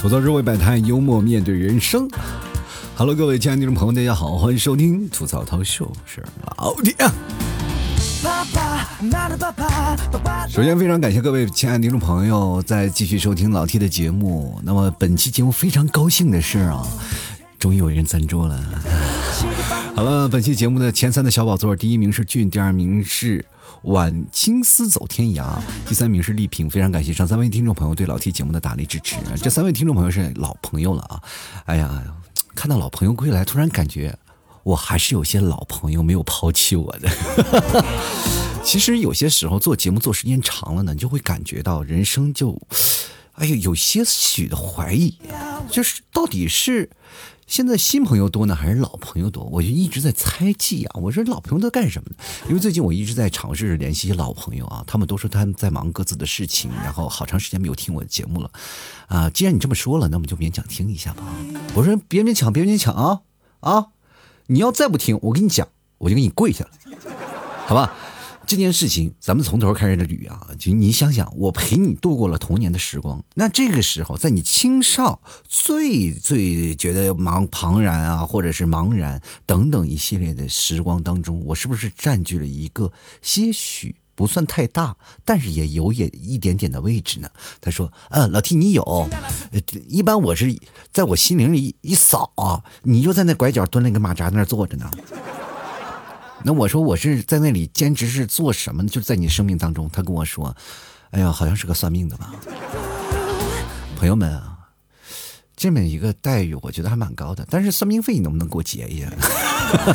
吐槽社会百态，幽默面对人生。Hello，各位亲爱的听众朋友，大家好，欢迎收听吐槽涛秀，是老铁。首先，非常感谢各位亲爱的听众朋友在继续收听老 T 的节目。那么，本期节目非常高兴的是啊，终于有人赞助了。好了，本期节目的前三的小宝座，第一名是俊，第二名是。晚青丝走天涯，第三名是丽萍，非常感谢上三位听众朋友对老 T 节目的大力支持。这三位听众朋友是老朋友了啊！哎呀，看到老朋友归来，突然感觉我还是有些老朋友没有抛弃我的。其实有些时候做节目做时间长了呢，你就会感觉到人生就，哎呀，有些许的怀疑，就是到底是。现在新朋友多呢，还是老朋友多？我就一直在猜忌啊！我说老朋友都干什么呢？因为最近我一直在尝试着联系老朋友啊，他们都说他们在忙各自的事情，然后好长时间没有听我的节目了，啊！既然你这么说了，那我们就勉强听一下吧。我说别勉强，别勉强啊啊！你要再不听，我跟你讲，我就给你跪下了，好吧？这件事情，咱们从头开始的捋啊！就你想想，我陪你度过了童年的时光，那这个时候，在你青少最最觉得茫茫然啊，或者是茫然等等一系列的时光当中，我是不是占据了一个些许不算太大，但是也有也一点点的位置呢？他说：“嗯，老 T 你有，一般我是在我心灵里一扫啊，你就在那拐角蹲了一个马扎那坐着呢。”那我说我是在那里兼职是做什么呢？就在你生命当中，他跟我说：“哎呀，好像是个算命的吧。”朋友们啊，这么一个待遇，我觉得还蛮高的。但是算命费你能不能给我结一下？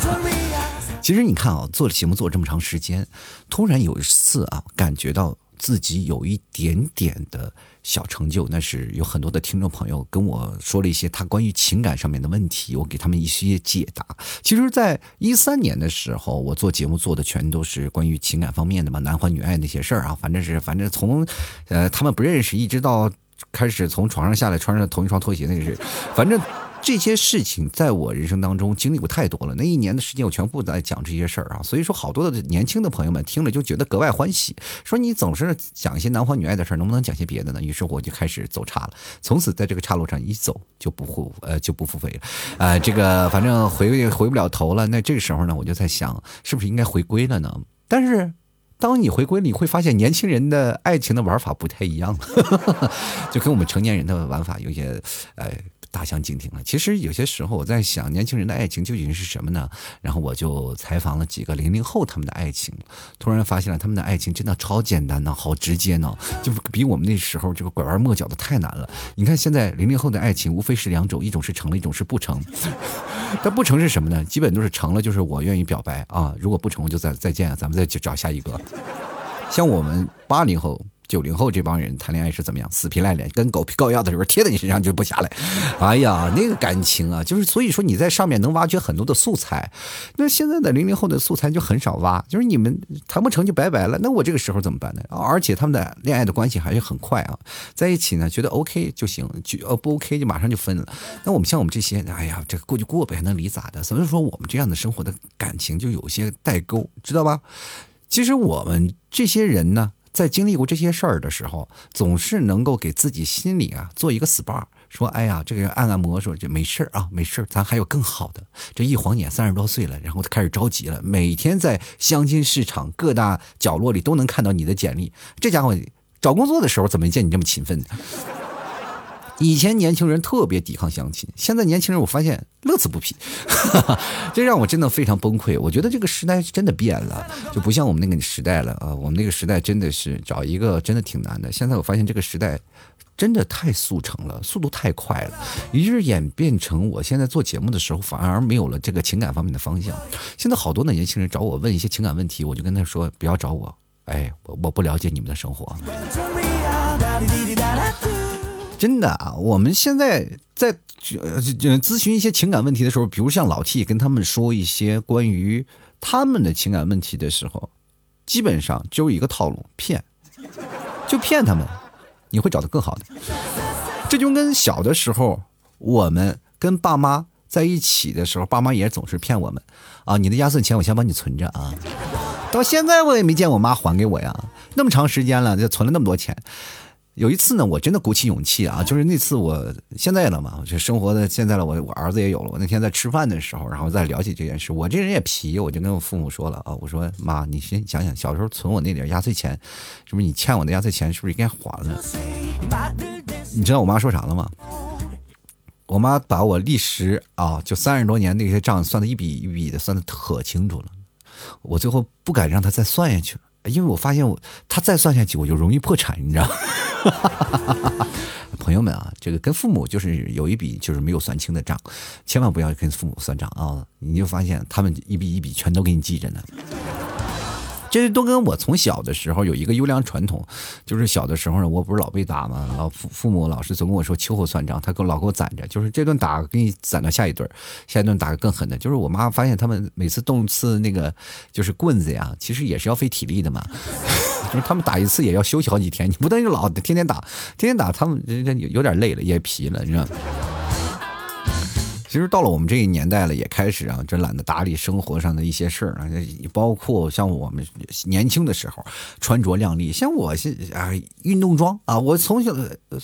其实你看啊，做节目做这么长时间，突然有一次啊，感觉到自己有一点点的。小成就，那是有很多的听众朋友跟我说了一些他关于情感上面的问题，我给他们一些解答。其实，在一三年的时候，我做节目做的全都是关于情感方面的嘛，男欢女爱那些事儿啊，反正是反正从，呃，他们不认识一直到开始从床上下来穿上同一双拖鞋，那个是，反正。这些事情在我人生当中经历过太多了，那一年的时间我全部在讲这些事儿啊，所以说好多的年轻的朋友们听了就觉得格外欢喜，说你总是讲一些男欢女爱的事儿，能不能讲些别的呢？于是我就开始走岔了，从此在这个岔路上一走就不复呃就不复回了，呃这个反正回回不了头了。那这个时候呢，我就在想，是不是应该回归了呢？但是当你回归，你会发现年轻人的爱情的玩法不太一样了，就跟我们成年人的玩法有些呃。大相径庭了。其实有些时候我在想，年轻人的爱情究竟是什么呢？然后我就采访了几个零零后他们的爱情，突然发现了他们的爱情真的超简单呢，好直接呢，就比我们那时候这个拐弯抹角的太难了。你看现在零零后的爱情无非是两种，一种是成了，一种是不成。但不成是什么呢？基本都是成了，就是我愿意表白啊，如果不成，我就再再见，咱们再去找下一个。像我们八零后。九零后这帮人谈恋爱是怎么样？死皮赖脸，跟狗皮膏药的时候贴在你身上就不下来。哎呀，那个感情啊，就是所以说你在上面能挖掘很多的素材。那现在的零零后的素材就很少挖，就是你们谈不成就拜拜了。那我这个时候怎么办呢？而且他们的恋爱的关系还是很快啊，在一起呢觉得 OK 就行，就呃不 OK 就马上就分了。那我们像我们这些，哎呀，这过就过呗，还能离咋的？所以说我们这样的生活的感情就有些代沟，知道吧？其实我们这些人呢。在经历过这些事儿的时候，总是能够给自己心里啊做一个 SPA，说：“哎呀，这个人按按摩，说这没事儿啊，没事儿，咱还有更好的。”这一晃眼三十多岁了，然后他开始着急了，每天在相亲市场各大角落里都能看到你的简历。这家伙找工作的时候怎么没见你这么勤奋呢？以前年轻人特别抵抗相亲，现在年轻人我发现乐此不疲，这让我真的非常崩溃。我觉得这个时代真的变了，就不像我们那个时代了啊！我们那个时代真的是找一个真的挺难的。现在我发现这个时代真的太速成了，速度太快了，于是演变成我现在做节目的时候反而没有了这个情感方面的方向。现在好多的年轻人找我问一些情感问题，我就跟他说不要找我，哎，我我不了解你们的生活。真的啊，我们现在在咨询一些情感问题的时候，比如像老 T 跟他们说一些关于他们的情感问题的时候，基本上就一个套路，骗，就骗他们，你会找到更好的。这就跟小的时候我们跟爸妈在一起的时候，爸妈也总是骗我们啊，你的压岁钱我先帮你存着啊。到现在我也没见我妈还给我呀，那么长时间了，就存了那么多钱。有一次呢，我真的鼓起勇气啊，就是那次我现在了嘛，就生活的现在了，我我儿子也有了。我那天在吃饭的时候，然后再聊起这件事，我这人也皮，我就跟我父母说了啊，我说妈，你先想想，小时候存我那点压岁钱，是不是你欠我的压岁钱，是不是应该还了？你知道我妈说啥了吗？我妈把我历时啊，就三十多年那些账算的一笔一笔的算的可清楚了，我最后不敢让她再算下去了。因为我发现我他再算下去我就容易破产，你知道？朋友们啊，这个跟父母就是有一笔就是没有算清的账，千万不要跟父母算账啊！你就发现他们一笔一笔全都给你记着呢。这都跟我从小的时候有一个优良传统，就是小的时候呢，我不是老被打吗？老父父母老是总跟我说秋后算账，他给我老给我攒着，就是这顿打给你攒到下一顿，下一顿打个更狠的。就是我妈发现他们每次动次那个就是棍子呀，其实也是要费体力的嘛，就是他们打一次也要休息好几天，你不能就老天天打，天天打他们人有点累了，也疲了，你知道。其实到了我们这个年代了，也开始啊，真懒得打理生活上的一些事儿啊，包括像我们年轻的时候穿着靓丽，像我现啊运动装啊，我从小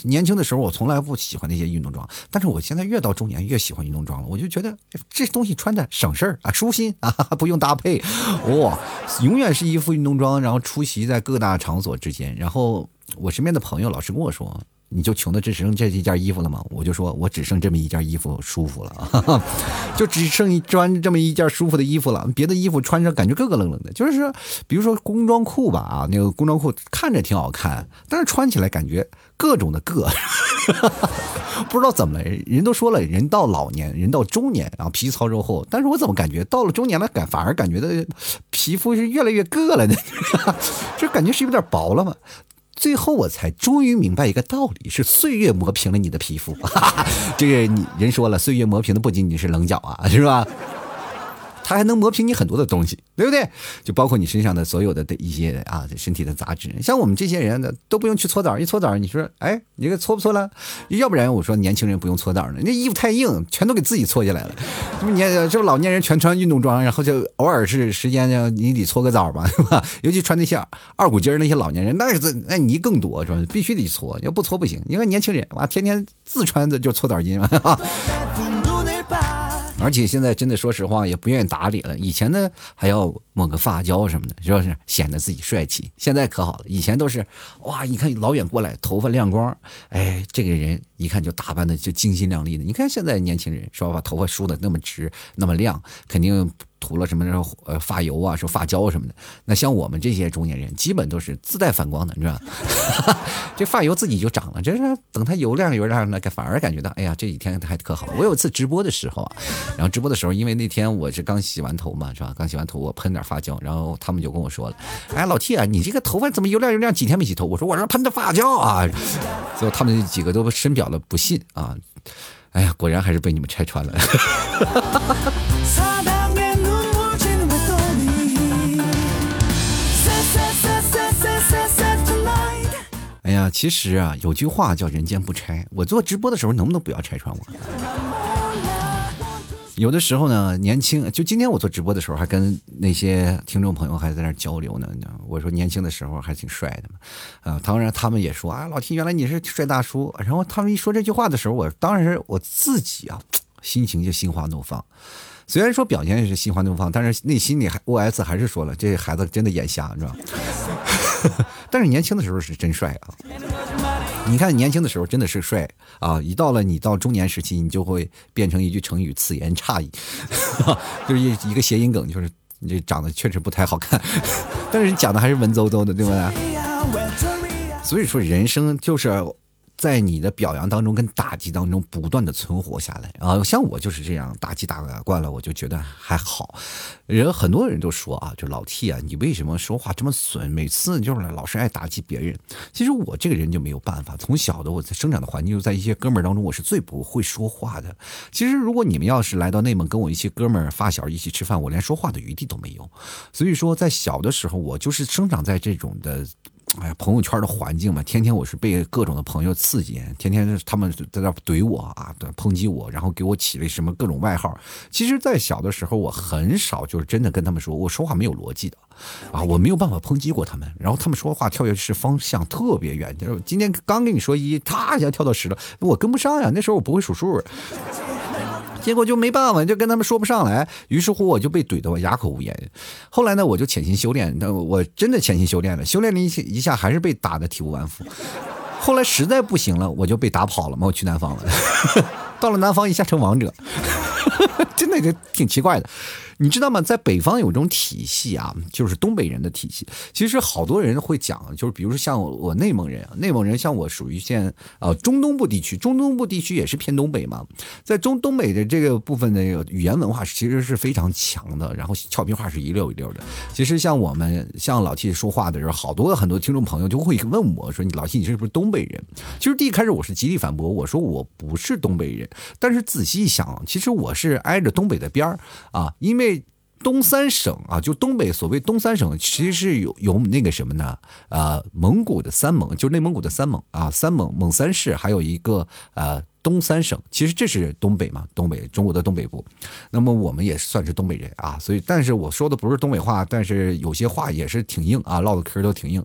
年轻的时候我从来不喜欢那些运动装，但是我现在越到中年越喜欢运动装了，我就觉得这东西穿的省事儿啊，舒心啊，不用搭配，哇，永远是一副运动装，然后出席在各大场所之间，然后我身边的朋友老是跟我说。你就穷的只剩这一件衣服了吗？我就说，我只剩这么一件衣服舒服了，就只剩一穿这么一件舒服的衣服了。别的衣服穿着感觉咯咯楞楞的，就是说，比如说工装裤吧，啊，那个工装裤看着挺好看，但是穿起来感觉各种的硌，不知道怎么了。人都说了，人到老年，人到中年，然后皮糙肉厚，但是我怎么感觉到了中年了，感反而感觉的皮肤是越来越硌了呢？就感觉是有点薄了嘛。最后我才终于明白一个道理，是岁月磨平了你的皮肤。这个你人说了，岁月磨平的不仅仅是棱角啊，是吧？它还能磨平你很多的东西，对不对？就包括你身上的所有的的一些啊，身体的杂质。像我们这些人呢，都不用去搓澡，一搓澡，你说，哎，你给搓不搓了？要不然我说年轻人不用搓澡呢，那衣服太硬，全都给自己搓下来了。这不年，这不老年人全穿运动装，然后就偶尔是时间呢，你得搓个澡吧，是吧？尤其穿那些二股筋那些老年人，那是那泥更多，是吧？必须得搓，要不搓不行。你看年轻人，哇，天天自穿的就搓澡巾嘛。而且现在真的说实话也不愿意打理了。以前呢还要抹个发胶什么的，是不是显得自己帅气？现在可好了，以前都是哇，你看老远过来，头发亮光，哎，这个人一看就打扮的就精心亮丽的。你看现在年轻人是吧，把头发梳的那么直那么亮，肯定。涂了什么呃发油啊，说发胶什么的。那像我们这些中年人，基本都是自带反光的，你知道吧？这发油自己就长了，这是等它油亮油亮的，反而感觉到，哎呀，这几天还可好。我有一次直播的时候啊，然后直播的时候，因为那天我是刚洗完头嘛，是吧？刚洗完头，我喷点发胶，然后他们就跟我说了，哎，老 T 啊，你这个头发怎么油亮油亮？几天没洗头？我说我这喷的发胶啊。最后他们几个都深表了不信啊。哎呀，果然还是被你们拆穿了。呀，其实啊，有句话叫“人间不拆”。我做直播的时候，能不能不要拆穿我？有的时候呢，年轻，就今天我做直播的时候，还跟那些听众朋友还在那交流呢。我说年轻的时候还挺帅的嘛，啊，当然他们也说啊，老 T 原来你是帅大叔。然后他们一说这句话的时候，我当然是我自己啊，心情就心花怒放。虽然说表现是心花怒放，但是内心里还 OS 还是说了，这孩子真的眼瞎，知道吧？但是年轻的时候是真帅啊！你看年轻的时候真的是帅啊！一到了你到中年时期，你就会变成一句成语“此言差矣”，就是一一个谐音梗，就是你这长得确实不太好看，但是你讲的还是文绉绉的，对不对？所以说人生就是。在你的表扬当中跟打击当中不断的存活下来啊，像我就是这样打击打惯了，我就觉得还好。人很多人都说啊，就老 T 啊，你为什么说话这么损？每次就是老是爱打击别人。其实我这个人就没有办法，从小的我在生长的环境，就在一些哥们儿当中，我是最不会说话的。其实如果你们要是来到内蒙跟我一些哥们儿发小一起吃饭，我连说话的余地都没有。所以说在小的时候，我就是生长在这种的。哎呀，朋友圈的环境嘛，天天我是被各种的朋友刺激，天天他们在那怼我啊，对抨击我，然后给我起了什么各种外号。其实，在小的时候，我很少就是真的跟他们说，我说话没有逻辑的啊，我没有办法抨击过他们。然后他们说话跳跃式方向特别远，就是今天刚跟你说一，他一下跳到十了，我跟不上呀。那时候我不会数数。结果就没办法，就跟他们说不上来，于是乎我就被怼得我哑口无言。后来呢，我就潜心修炼，我真的潜心修炼了，修炼了一一下还是被打得体无完肤。后来实在不行了，我就被打跑了嘛，我去南方了。到了南方一下成王者，真的就挺奇怪的。你知道吗？在北方有一种体系啊，就是东北人的体系。其实好多人会讲，就是比如说像我内蒙人，内蒙人像我属于现呃中东部地区，中东部地区也是偏东北嘛。在中东北的这个部分的语言文化其实是非常强的，然后俏皮话是一溜一溜的。其实像我们像老 T 说话的时候，好多很多听众朋友就会问我说：“你老 T 你是不是东北人？”其实第一开始我是极力反驳，我说我不是东北人。但是仔细一想，其实我是挨着东北的边儿啊，因为。东三省啊，就东北所谓东三省，其实是有有那个什么呢？呃，蒙古的三蒙，就是内蒙古的三蒙啊，三蒙蒙三市，还有一个呃东三省，其实这是东北嘛，东北中国的东北部。那么我们也算是东北人啊，所以但是我说的不是东北话，但是有些话也是挺硬啊，唠的嗑都挺硬。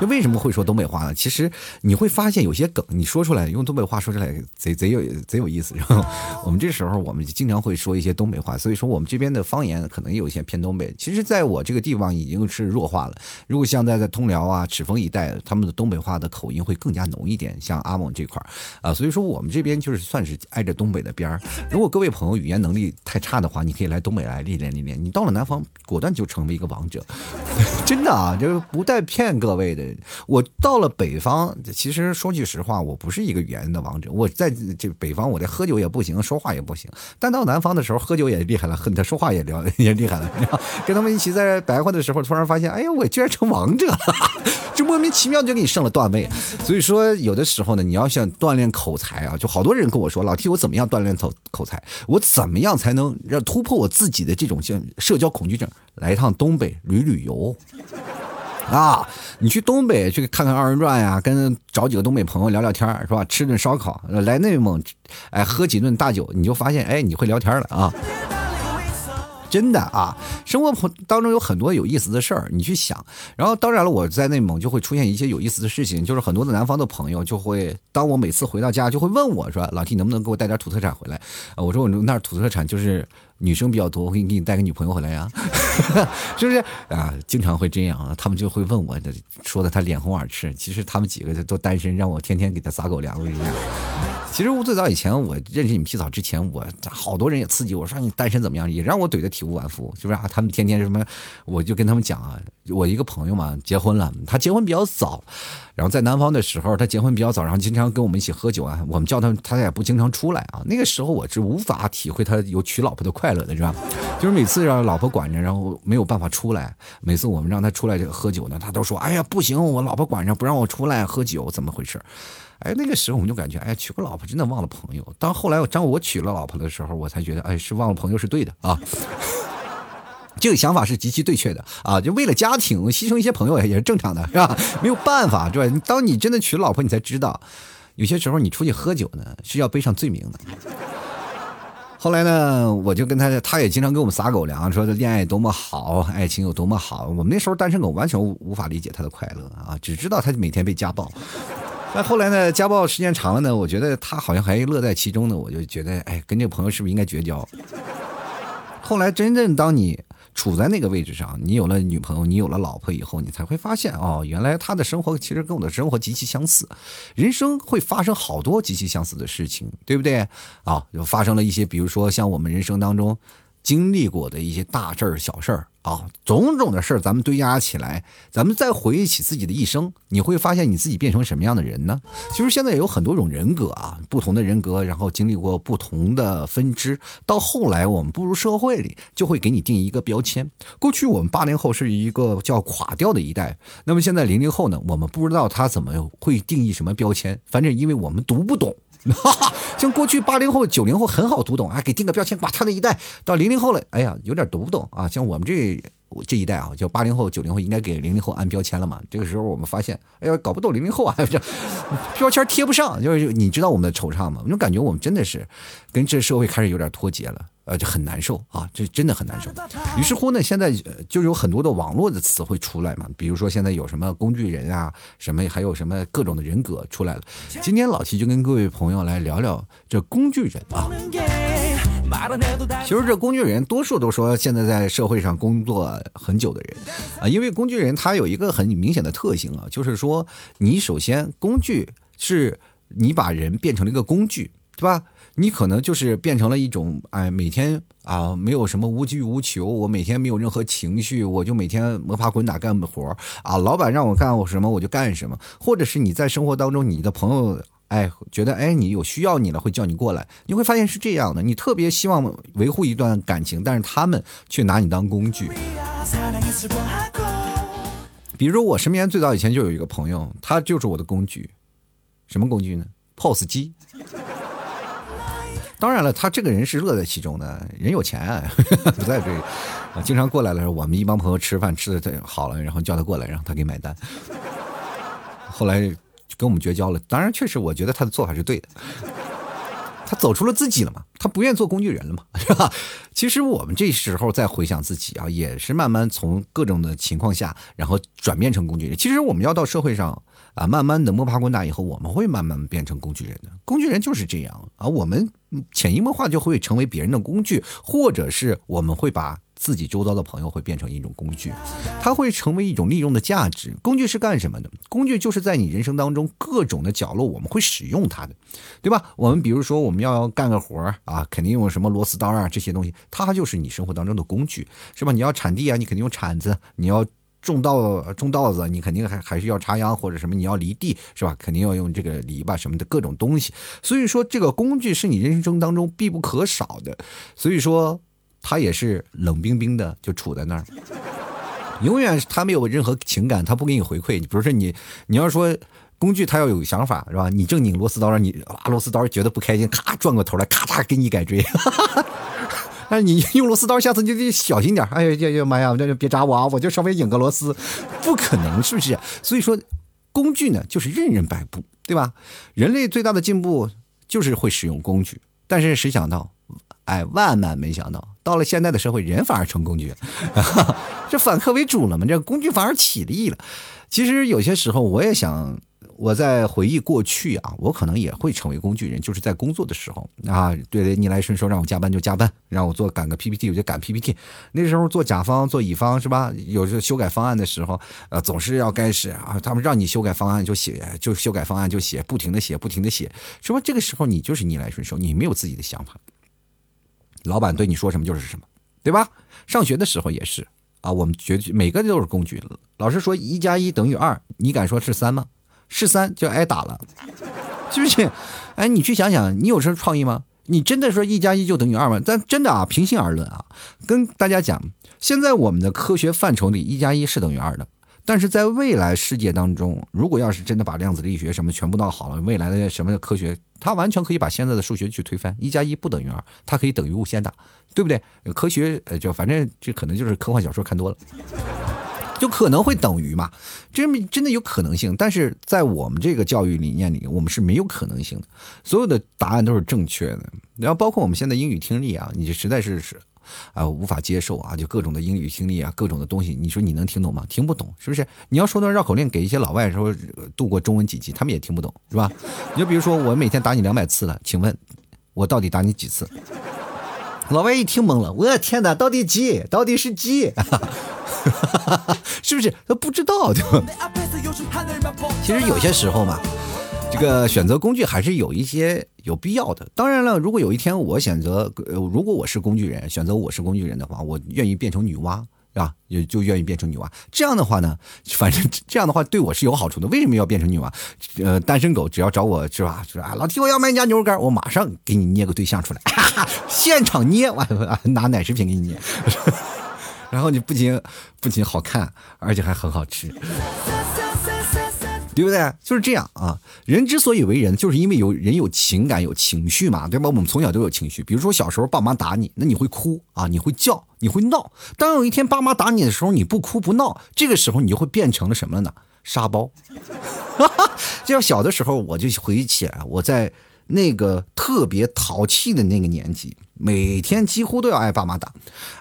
就为什么会说东北话呢？其实你会发现有些梗，你说出来用东北话说出来贼贼有贼有意思。然后我们这时候我们经常会说一些东北话，所以说我们这边的方言可能有一些偏东北。其实，在我这个地方已经是弱化了。如果像在在通辽啊、赤峰一带，他们的东北话的口音会更加浓一点。像阿蒙这块儿啊，所以说我们这边就是算是挨着东北的边儿。如果各位朋友语言能力太差的话，你可以来东北来历练历练。你到了南方，果断就成为一个王者。真的啊，就是不带骗各位的。我到了北方，其实说句实话，我不是一个语言的王者。我在这北方，我这喝酒也不行，说话也不行。但到南方的时候，喝酒也厉害了，恨 他说话也聊也厉害了。跟他们一起在白话的时候，突然发现，哎呀，我居然成王者了，就莫名其妙就给你升了段位。所以说，有的时候呢，你要想锻炼口才啊，就好多人跟我说，老 T，我怎么样锻炼口口才？我怎么样才能让突破我自己的这种像社交恐惧症？来一趟东北旅旅游。啊，你去东北去看看二人转呀，跟找几个东北朋友聊聊天是吧？吃顿烧烤，来内蒙，哎，喝几顿大酒，你就发现，哎，你会聊天了啊。真的啊，生活当中有很多有意思的事儿，你去想。然后当然了，我在内蒙就会出现一些有意思的事情，就是很多的南方的朋友就会，当我每次回到家就会问我说：“老 T 能不能给我带点土特产回来？”啊我说：“我那儿土特产就是女生比较多，我给你给你带个女朋友回来呀，是不是啊？”经常会这样啊，他们就会问我，说的他脸红耳赤。其实他们几个都单身，让我天天给他撒狗粮一样。其实我最早以前我认识你们皮草之前，我好多人也刺激我说你单身怎么样，也让我怼得体无完肤，是不是啊？他们天天什么，我就跟他们讲啊，我一个朋友嘛结婚了，他结婚比较早，然后在南方的时候他结婚比较早，然后经常跟我们一起喝酒啊，我们叫他他也不经常出来啊。那个时候我是无法体会他有娶老婆的快乐的，是吧？就是每次让老婆管着，然后没有办法出来，每次我们让他出来这个喝酒呢，他都说哎呀不行，我老婆管着不让我出来喝酒，怎么回事？哎，那个时候我们就感觉，哎，娶个老婆真的忘了朋友。当后来我当我娶了老婆的时候，我才觉得，哎，是忘了朋友是对的啊。这个想法是极其对确的啊，就为了家庭牺牲一些朋友也是正常的，是吧？没有办法，对吧？当你真的娶老婆，你才知道，有些时候你出去喝酒呢是要背上罪名的。后来呢，我就跟他，他也经常给我们撒狗粮，说这恋爱多么好，爱情有多么好。我们那时候单身狗完全无法理解他的快乐啊，只知道他每天被家暴。但后来呢，家暴时间长了呢，我觉得他好像还乐在其中呢。我就觉得，哎，跟这个朋友是不是应该绝交？后来真正当你处在那个位置上，你有了女朋友，你有了老婆以后，你才会发现，哦，原来他的生活其实跟我的生活极其相似。人生会发生好多极其相似的事情，对不对？啊，就发生了一些，比如说像我们人生当中经历过的一些大事儿、小事儿。啊，种种的事儿咱们堆压起来，咱们再回忆起自己的一生，你会发现你自己变成什么样的人呢？其实现在有很多种人格啊，不同的人格，然后经历过不同的分支，到后来我们步入社会里，就会给你定一个标签。过去我们八零后是一个叫垮掉的一代，那么现在零零后呢，我们不知道他怎么会定义什么标签，反正因为我们读不懂。哈哈，像过去八零后、九零后很好读懂啊，给定个标签，哇，他那一代到零零后了，哎呀，有点读不懂啊。像我们这这一代啊，就八零后、九零后应该给零零后按标签了嘛。这个时候我们发现，哎呀，搞不懂零零后啊，标签贴不上。就是你知道我们的惆怅吗？我就感觉我们真的是跟这社会开始有点脱节了，呃，就很难受啊，这真的很难受。于是乎呢，现在就有很多的网络的词汇出来嘛，比如说现在有什么工具人啊，什么还有什么各种的人格出来了。今天老齐就跟各位朋友来聊聊这工具人啊。其实这工具人多数都说现在在社会上工作很久的人啊，因为工具人他有一个很明显的特性啊，就是说你首先工具是你把人变成了一个工具，对吧？你可能就是变成了一种哎，每天啊没有什么无拘无求，我每天没有任何情绪，我就每天摸爬滚打干活啊，老板让我干我什么我就干什么，或者是你在生活当中你的朋友。哎，觉得哎，你有需要你了，会叫你过来。你会发现是这样的，你特别希望维护一段感情，但是他们却拿你当工具。比如我身边最早以前就有一个朋友，他就是我的工具。什么工具呢？POS 机。当然了，他这个人是乐在其中的，人有钱啊，不在这，经常过来的时候。我们一帮朋友吃饭吃的好了，然后叫他过来，然后他给买单。后来。跟我们绝交了，当然确实，我觉得他的做法是对的。他走出了自己了嘛，他不愿做工具人了嘛，是吧？其实我们这时候再回想自己啊，也是慢慢从各种的情况下，然后转变成工具人。其实我们要到社会上啊，慢慢的摸爬滚打以后，我们会慢慢变成工具人的。工具人就是这样啊，我们潜移默化就会成为别人的工具，或者是我们会把。自己周遭的朋友会变成一种工具，它会成为一种利用的价值。工具是干什么的？工具就是在你人生当中各种的角落，我们会使用它的，对吧？我们比如说我们要干个活儿啊，肯定用什么螺丝刀啊这些东西，它就是你生活当中的工具，是吧？你要铲地啊，你肯定用铲子；你要种稻种稻子，你肯定还还是要插秧或者什么，你要犁地，是吧？肯定要用这个篱笆什么的各种东西。所以说，这个工具是你人生当中必不可少的。所以说。他也是冷冰冰的，就杵在那儿，永远他没有任何情感，他不给你回馈。你比如说你，你要说工具，他要有想法是吧？你正拧螺丝刀，让你啊螺丝刀，觉得不开心，咔转过头来，咔嚓给你改锥。哎，你用螺丝刀，下次就得小心点。哎呀呀呀妈呀，这就别扎我啊！我就稍微拧个螺丝，不可能是不是？所以说，工具呢就是任人摆布，对吧？人类最大的进步就是会使用工具，但是谁想到？哎，万万没想到，到了现在的社会，人反而成工具，这反客为主了嘛？这工具反而起立了。其实有些时候，我也想，我在回忆过去啊，我可能也会成为工具人，就是在工作的时候啊，对逆来顺受，让我加班就加班，让我做赶个 PPT 我就赶 PPT。那时候做甲方做乙方是吧？有时候修改方案的时候，呃，总是要开始啊，他们让你修改方案就写，就修改方案就写，不停的写，不停的写，是吧？这个时候你就是逆来顺受，你没有自己的想法。老板对你说什么就是什么，对吧？上学的时候也是啊，我们绝每个都是工具。老师说一加一等于二，你敢说是三吗？是三就挨打了，是不是？哎，你去想想，你有什么创意吗？你真的说一加一就等于二吗？但真的啊，平心而论啊，跟大家讲，现在我们的科学范畴里，一加一是等于二的。但是在未来世界当中，如果要是真的把量子力学什么全部闹好了，未来的什么科学，它完全可以把现在的数学去推翻，一加一不等于二，它可以等于无限大，对不对？科学呃，就反正这可能就是科幻小说看多了，就可能会等于嘛，真真的有可能性。但是在我们这个教育理念里，我们是没有可能性的，所有的答案都是正确的。然后包括我们现在英语听力啊，你实在是是。啊，无法接受啊！就各种的英语听力啊，各种的东西，你说你能听懂吗？听不懂，是不是？你要说段绕口令给一些老外说度过中文几级，他们也听不懂，是吧？你就比如说，我每天打你两百次了，请问，我到底打你几次？老外一听懵了，我天哪，到底几？到底是几？是不是？他不知道，对吧？其实有些时候嘛。这个选择工具还是有一些有必要的。当然了，如果有一天我选择，呃如果我是工具人，选择我是工具人的话，我愿意变成女娲，是吧？也就愿意变成女娲。这样的话呢，反正这样的话对我是有好处的。为什么要变成女娲？呃，单身狗只要找我是吧？是吧？老提我要买你家牛肉干，我马上给你捏个对象出来，现场捏完拿奶食品给你捏，然后你不仅不仅好看，而且还很好吃。对不对？就是这样啊。人之所以为人，就是因为有人有情感、有情绪嘛，对吧？我们从小都有情绪。比如说小时候爸妈打你，那你会哭啊，你会叫，你会闹。当有一天爸妈打你的时候，你不哭不闹，这个时候你就会变成了什么呢？沙包。就小的时候，我就回忆起来，我在那个特别淘气的那个年纪。每天几乎都要挨爸妈打，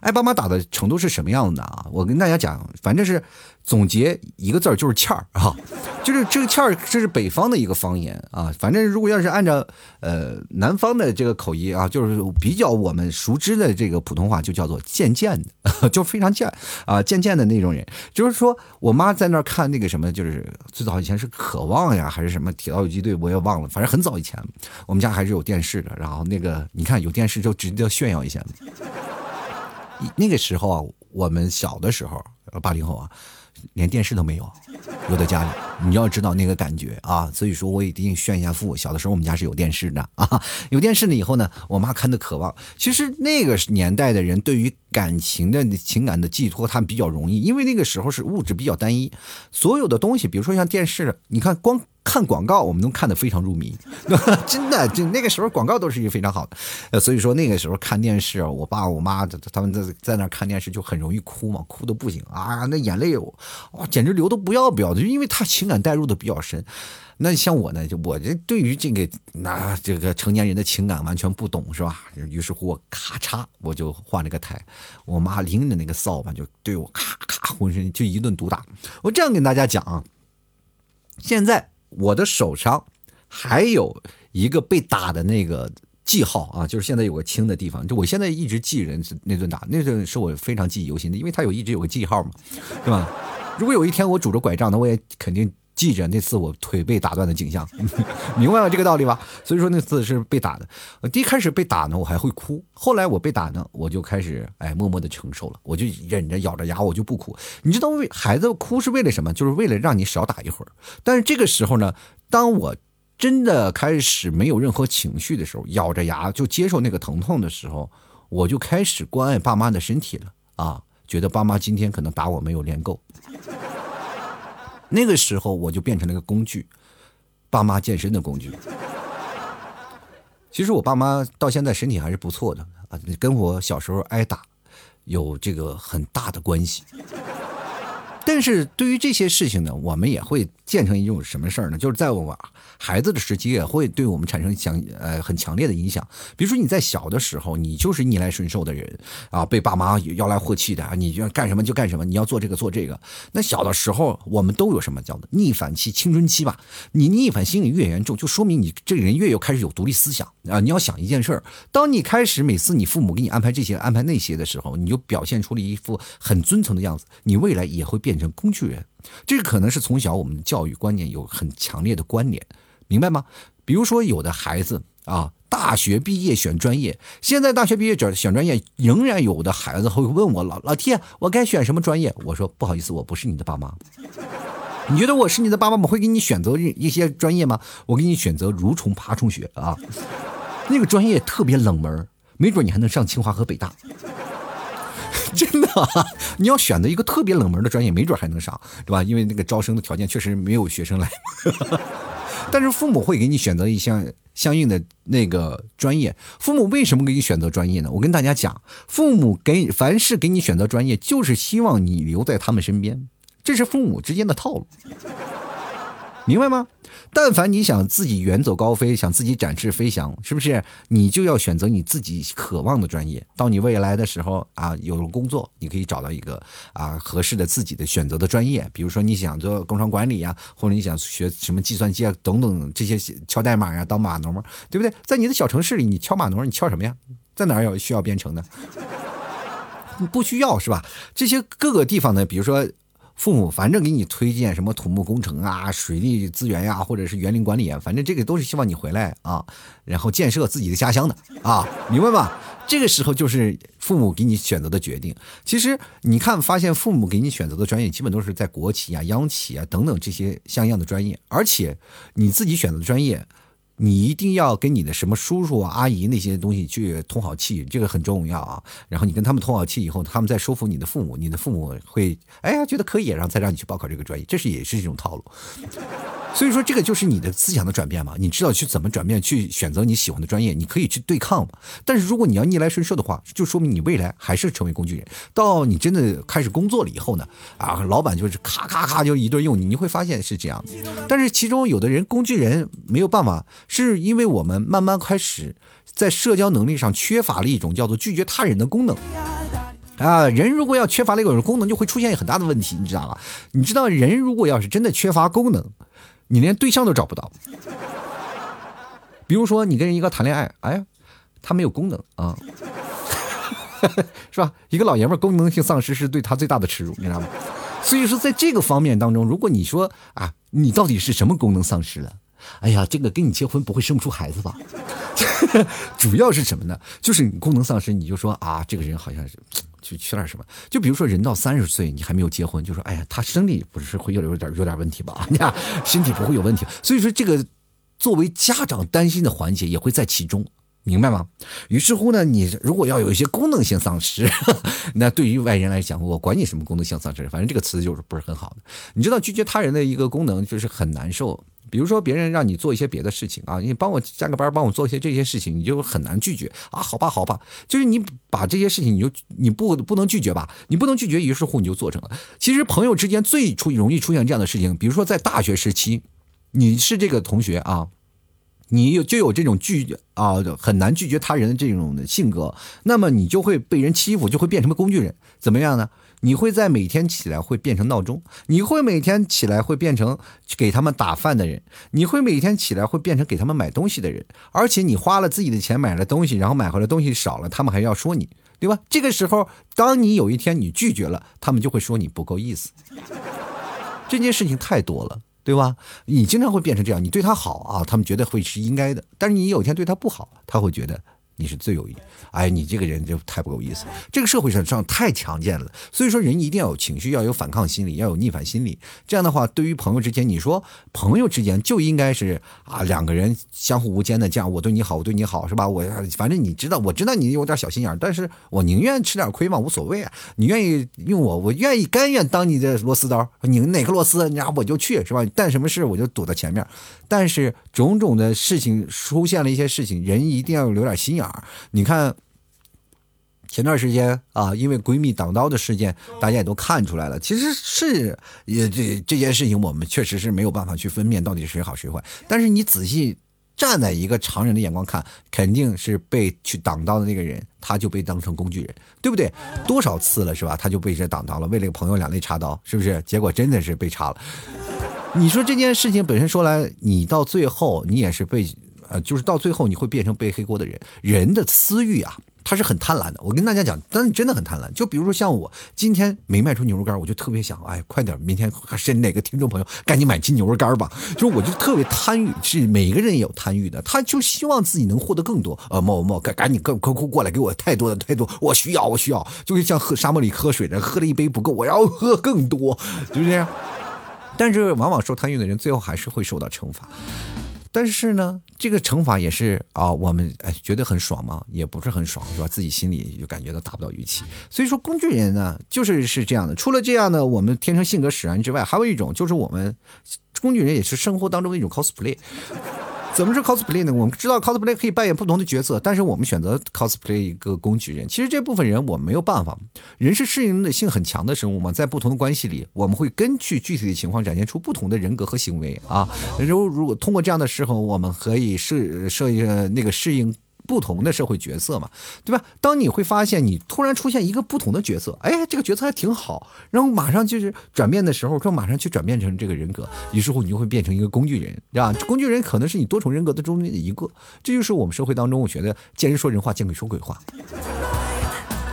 挨爸妈打的程度是什么样的啊？我跟大家讲，反正是总结一个字儿就是欠儿啊，就是这个欠儿，这是北方的一个方言啊。反正如果要是按照呃南方的这个口音啊，就是比较我们熟知的这个普通话，就叫做贱贱的，就非常贱啊，贱贱的那种人。就是说我妈在那儿看那个什么，就是最早以前是渴望呀，还是什么铁道游击队，我也忘了。反正很早以前，我们家还是有电视的。然后那个你看有电视就。值得炫耀一下那个时候啊，我们小的时候，八零后啊，连电视都没有，留在家里。你要知道那个感觉啊，所以说我一定炫一下富。小的时候我们家是有电视的 啊，有电视了以后呢，我妈看的渴望。其实那个年代的人对于感情的情感的寄托，他们比较容易，因为那个时候是物质比较单一，所有的东西，比如说像电视，你看光。看广告，我们能看得非常入迷，真的，就那个时候广告都是一个非常好的，所以说那个时候看电视，我爸我妈他们在在那看电视就很容易哭嘛，哭的不行啊，那眼泪哇简直流的不要不要的，就因为他情感带入的比较深。那像我呢，就我这对于这个那这个成年人的情感完全不懂，是吧？于是乎我咔嚓我就换了个台，我妈拎着那个扫把就对我咔咔浑身就一顿毒打。我这样跟大家讲啊，现在。我的手上还有一个被打的那个记号啊，就是现在有个青的地方，就我现在一直记人那顿打，那顿是我非常记忆犹新的，因为他有一直有个记号嘛，对吧？如果有一天我拄着拐杖，那我也肯定。记着那次我腿被打断的景象，明白了这个道理吧？所以说那次是被打的。第一开始被打呢，我还会哭。后来我被打呢，我就开始哎默默的承受了，我就忍着咬着牙，我就不哭。你知道为孩子哭是为了什么？就是为了让你少打一会儿。但是这个时候呢，当我真的开始没有任何情绪的时候，咬着牙就接受那个疼痛的时候，我就开始关爱爸妈的身体了啊，觉得爸妈今天可能打我没有练够。那个时候我就变成了一个工具，爸妈健身的工具。其实我爸妈到现在身体还是不错的啊，跟我小时候挨打有这个很大的关系。但是对于这些事情呢，我们也会建成一种什么事儿呢？就是在我孩子的时期，也会对我们产生强呃很强烈的影响。比如说你在小的时候，你就是逆来顺受的人啊，被爸妈要来喝气的啊，你就干什么就干什么，你要做这个做这个。那小的时候，我们都有什么叫做逆反期、青春期吧？你逆反心理越严重，就说明你这个人越有开始有独立思想啊。你要想一件事儿，当你开始每次你父母给你安排这些、安排那些的时候，你就表现出了一副很尊崇的样子，你未来也会。变成工具人，这个可能是从小我们的教育观念有很强烈的关联，明白吗？比如说有的孩子啊，大学毕业选专业，现在大学毕业选选专业，仍然有的孩子会问我老老天，我该选什么专业？我说不好意思，我不是你的爸妈。你觉得我是你的爸妈，我会给你选择一些专业吗？我给你选择蠕虫爬虫学啊，那个专业特别冷门，没准你还能上清华和北大。真的，你要选择一个特别冷门的专业，没准还能上，对吧？因为那个招生的条件确实没有学生来。但是父母会给你选择一项相应的那个专业。父母为什么给你选择专业呢？我跟大家讲，父母给凡是给你选择专业，就是希望你留在他们身边，这是父母之间的套路，明白吗？但凡你想自己远走高飞，想自己展翅飞翔，是不是？你就要选择你自己渴望的专业。到你未来的时候啊，有了工作，你可以找到一个啊合适的自己的选择的专业。比如说你想做工商管理啊，或者你想学什么计算机啊等等这些敲代码呀，当码农嘛，对不对？在你的小城市里，你敲码农，你敲什么呀？在哪儿有需要编程的？不需要是吧？这些各个地方呢，比如说。父母反正给你推荐什么土木工程啊、水利资源呀，或者是园林管理啊，反正这个都是希望你回来啊，然后建设自己的家乡的啊，明白吗？这个时候就是父母给你选择的决定。其实你看，发现父母给你选择的专业，基本都是在国企啊、央企啊等等这些像样的专业，而且你自己选择的专业。你一定要跟你的什么叔叔、阿姨那些东西去通好气，这个很重要啊。然后你跟他们通好气以后，他们再说服你的父母，你的父母会哎呀觉得可以，然后再让你去报考这个专业，这是也是一种套路。所以说，这个就是你的思想的转变嘛。你知道去怎么转变，去选择你喜欢的专业，你可以去对抗。但是如果你要逆来顺受的话，就说明你未来还是成为工具人。到你真的开始工作了以后呢，啊，老板就是咔咔咔就一顿用你，你会发现是这样。但是其中有的人工具人没有办法，是因为我们慢慢开始在社交能力上缺乏了一种叫做拒绝他人的功能。啊，人如果要缺乏了一种功能，就会出现很大的问题，你知道吧？你知道，人如果要是真的缺乏功能，你连对象都找不到。比如说，你跟人一个谈恋爱，哎呀，他没有功能啊，是吧？一个老爷们功能性丧失是对他最大的耻辱，你知道吗？所以说，在这个方面当中，如果你说啊，你到底是什么功能丧失了？哎呀，这个跟你结婚不会生不出孩子吧？主要是什么呢？就是你功能丧失，你就说啊，这个人好像是。去缺点什么？就比如说，人到三十岁，你还没有结婚，就说：“哎呀，他生理不是会有有点有点问题吧？你看身体不会有问题。”所以说，这个作为家长担心的环节也会在其中，明白吗？于是乎呢，你如果要有一些功能性丧失，那对于外人来讲，我管你什么功能性丧失，反正这个词就是不是很好的。你知道拒绝他人的一个功能就是很难受。比如说，别人让你做一些别的事情啊，你帮我加个班，帮我做一些这些事情，你就很难拒绝啊。好吧，好吧，就是你把这些事情，你就你不不能拒绝吧？你不能拒绝，于是乎你就做成了。其实朋友之间最出容易出现这样的事情，比如说在大学时期，你是这个同学啊，你有就有这种拒啊很难拒绝他人的这种性格，那么你就会被人欺负，就会变成个工具人，怎么样呢？你会在每天起来会变成闹钟，你会每天起来会变成给他们打饭的人，你会每天起来会变成给他们买东西的人，而且你花了自己的钱买了东西，然后买回来东西少了，他们还要说你，对吧？这个时候，当你有一天你拒绝了，他们就会说你不够意思。这件事情太多了，对吧？你经常会变成这样，你对他好啊，他们觉得会是应该的，但是你有一天对他不好，他会觉得。你是最有意，哎，你这个人就太不够意思。这个社会上上太强健了，所以说人一定要有情绪，要有反抗心理，要有逆反心理。这样的话，对于朋友之间，你说朋友之间就应该是啊，两个人相互无间的，这样我对你好，我对你好，是吧？我反正你知道，我知道你有点小心眼，但是我宁愿吃点亏嘛，无所谓啊。你愿意用我，我愿意甘愿当你的螺丝刀，你哪个螺丝，你我就去，是吧？干什么事我就堵在前面。但是种种的事情出现了一些事情，人一定要留点心眼。你看，前段时间啊，因为闺蜜挡刀的事件，大家也都看出来了。其实是也这这件事情，我们确实是没有办法去分辨到底谁好谁坏。但是你仔细站在一个常人的眼光看，肯定是被去挡刀的那个人，他就被当成工具人，对不对？多少次了是吧？他就被这挡刀了，为了个朋友两肋插刀，是不是？结果真的是被插了。你说这件事情本身说来，你到最后你也是被。呃，就是到最后你会变成背黑锅的人。人的私欲啊，他是很贪婪的。我跟大家讲，但是真的很贪婪。就比如说像我今天没卖出牛肉干，我就特别想，哎，快点，明天是哪个听众朋友赶紧买斤牛肉干吧。就是我就特别贪欲，是每个人也有贪欲的。他就希望自己能获得更多。呃，某某赶赶紧快快过来给我太多的太多，我需要我需要，就是像喝沙漠里喝水的，喝了一杯不够，我要喝更多，就这样。但是往往受贪欲的人，最后还是会受到惩罚。但是呢，这个惩罚也是啊，我们哎觉得很爽吗？也不是很爽，是吧？自己心里就感觉到达不到预期。所以说，工具人呢，就是是这样的。除了这样的，我们天生性格使然之外，还有一种就是我们工具人也是生活当中的一种 cosplay。怎么是 cosplay 呢？我们知道 cosplay 可以扮演不同的角色，但是我们选择 cosplay 一个工具人。其实这部分人我们没有办法，人是适应性很强的生物嘛，在不同的关系里，我们会根据具体的情况展现出不同的人格和行为啊。如如果通过这样的时候，我们可以适适应那个适应。不同的社会角色嘛，对吧？当你会发现你突然出现一个不同的角色，哎，这个角色还挺好，然后马上就是转变的时候，说马上去转变成这个人格，于是乎你就会变成一个工具人，对吧？工具人可能是你多重人格的中间的一个，这就是我们社会当中，我觉得见人说人话，见鬼说鬼话。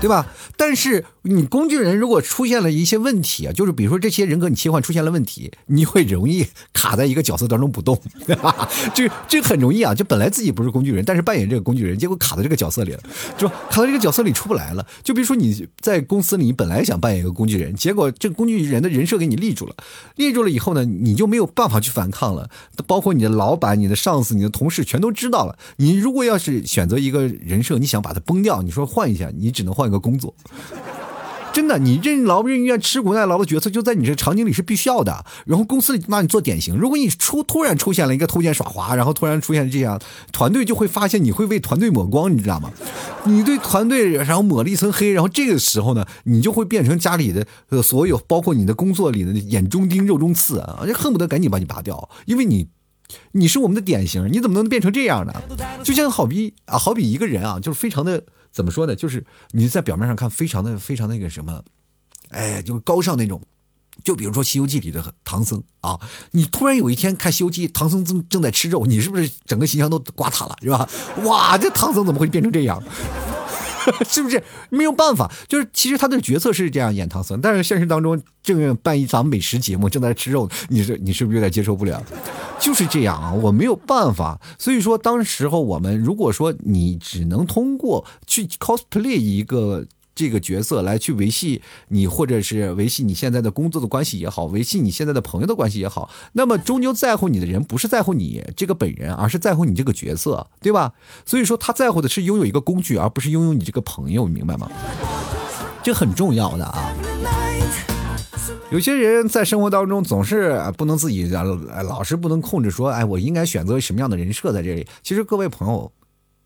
对吧？但是你工具人如果出现了一些问题啊，就是比如说这些人格你切换出现了问题，你会容易卡在一个角色当中不动，这这很容易啊。就本来自己不是工具人，但是扮演这个工具人，结果卡在这个角色里了，就？卡在这个角色里出不来了。就比如说你在公司里，你本来想扮演一个工具人，结果这个工具人的人设给你立住了，立住了以后呢，你就没有办法去反抗了。包括你的老板、你的上司、你的同事，全都知道了。你如果要是选择一个人设，你想把它崩掉，你说换一下，你只能换。个工作，真的，你任劳任怨、吃苦耐劳的角色就在你这场景里是必须要的。然后公司里拿你做典型，如果你出突然出现了一个偷奸耍滑，然后突然出现这样，团队就会发现你会为团队抹光，你知道吗？你对团队然后抹了一层黑，然后这个时候呢，你就会变成家里的呃所有，包括你的工作里的眼中钉、肉中刺啊，就恨不得赶紧把你拔掉，因为你。你是我们的典型，你怎么能变成这样呢？就像好比啊，好比一个人啊，就是非常的怎么说呢？就是你在表面上看非常的非常那个什么，哎，就是高尚那种。就比如说《西游记》里的唐僧啊，你突然有一天看《西游记》，唐僧正正在吃肉，你是不是整个形象都刮塌了，是吧？哇，这唐僧怎么会变成这样？是不是没有办法？就是其实他的角色是这样演唐僧，但是现实当中正办一档美食节目，正在吃肉，你是你是不是有点接受不了？就是这样啊，我没有办法。所以说，当时候我们如果说你只能通过去 cosplay 一个。这个角色来去维系你，或者是维系你现在的工作的关系也好，维系你现在的朋友的关系也好，那么终究在乎你的人不是在乎你这个本人，而是在乎你这个角色，对吧？所以说他在乎的是拥有一个工具，而不是拥有你这个朋友，明白吗？这很重要的啊。有些人在生活当中总是不能自己老是不能控制，说哎，我应该选择什么样的人设在这里？其实各位朋友。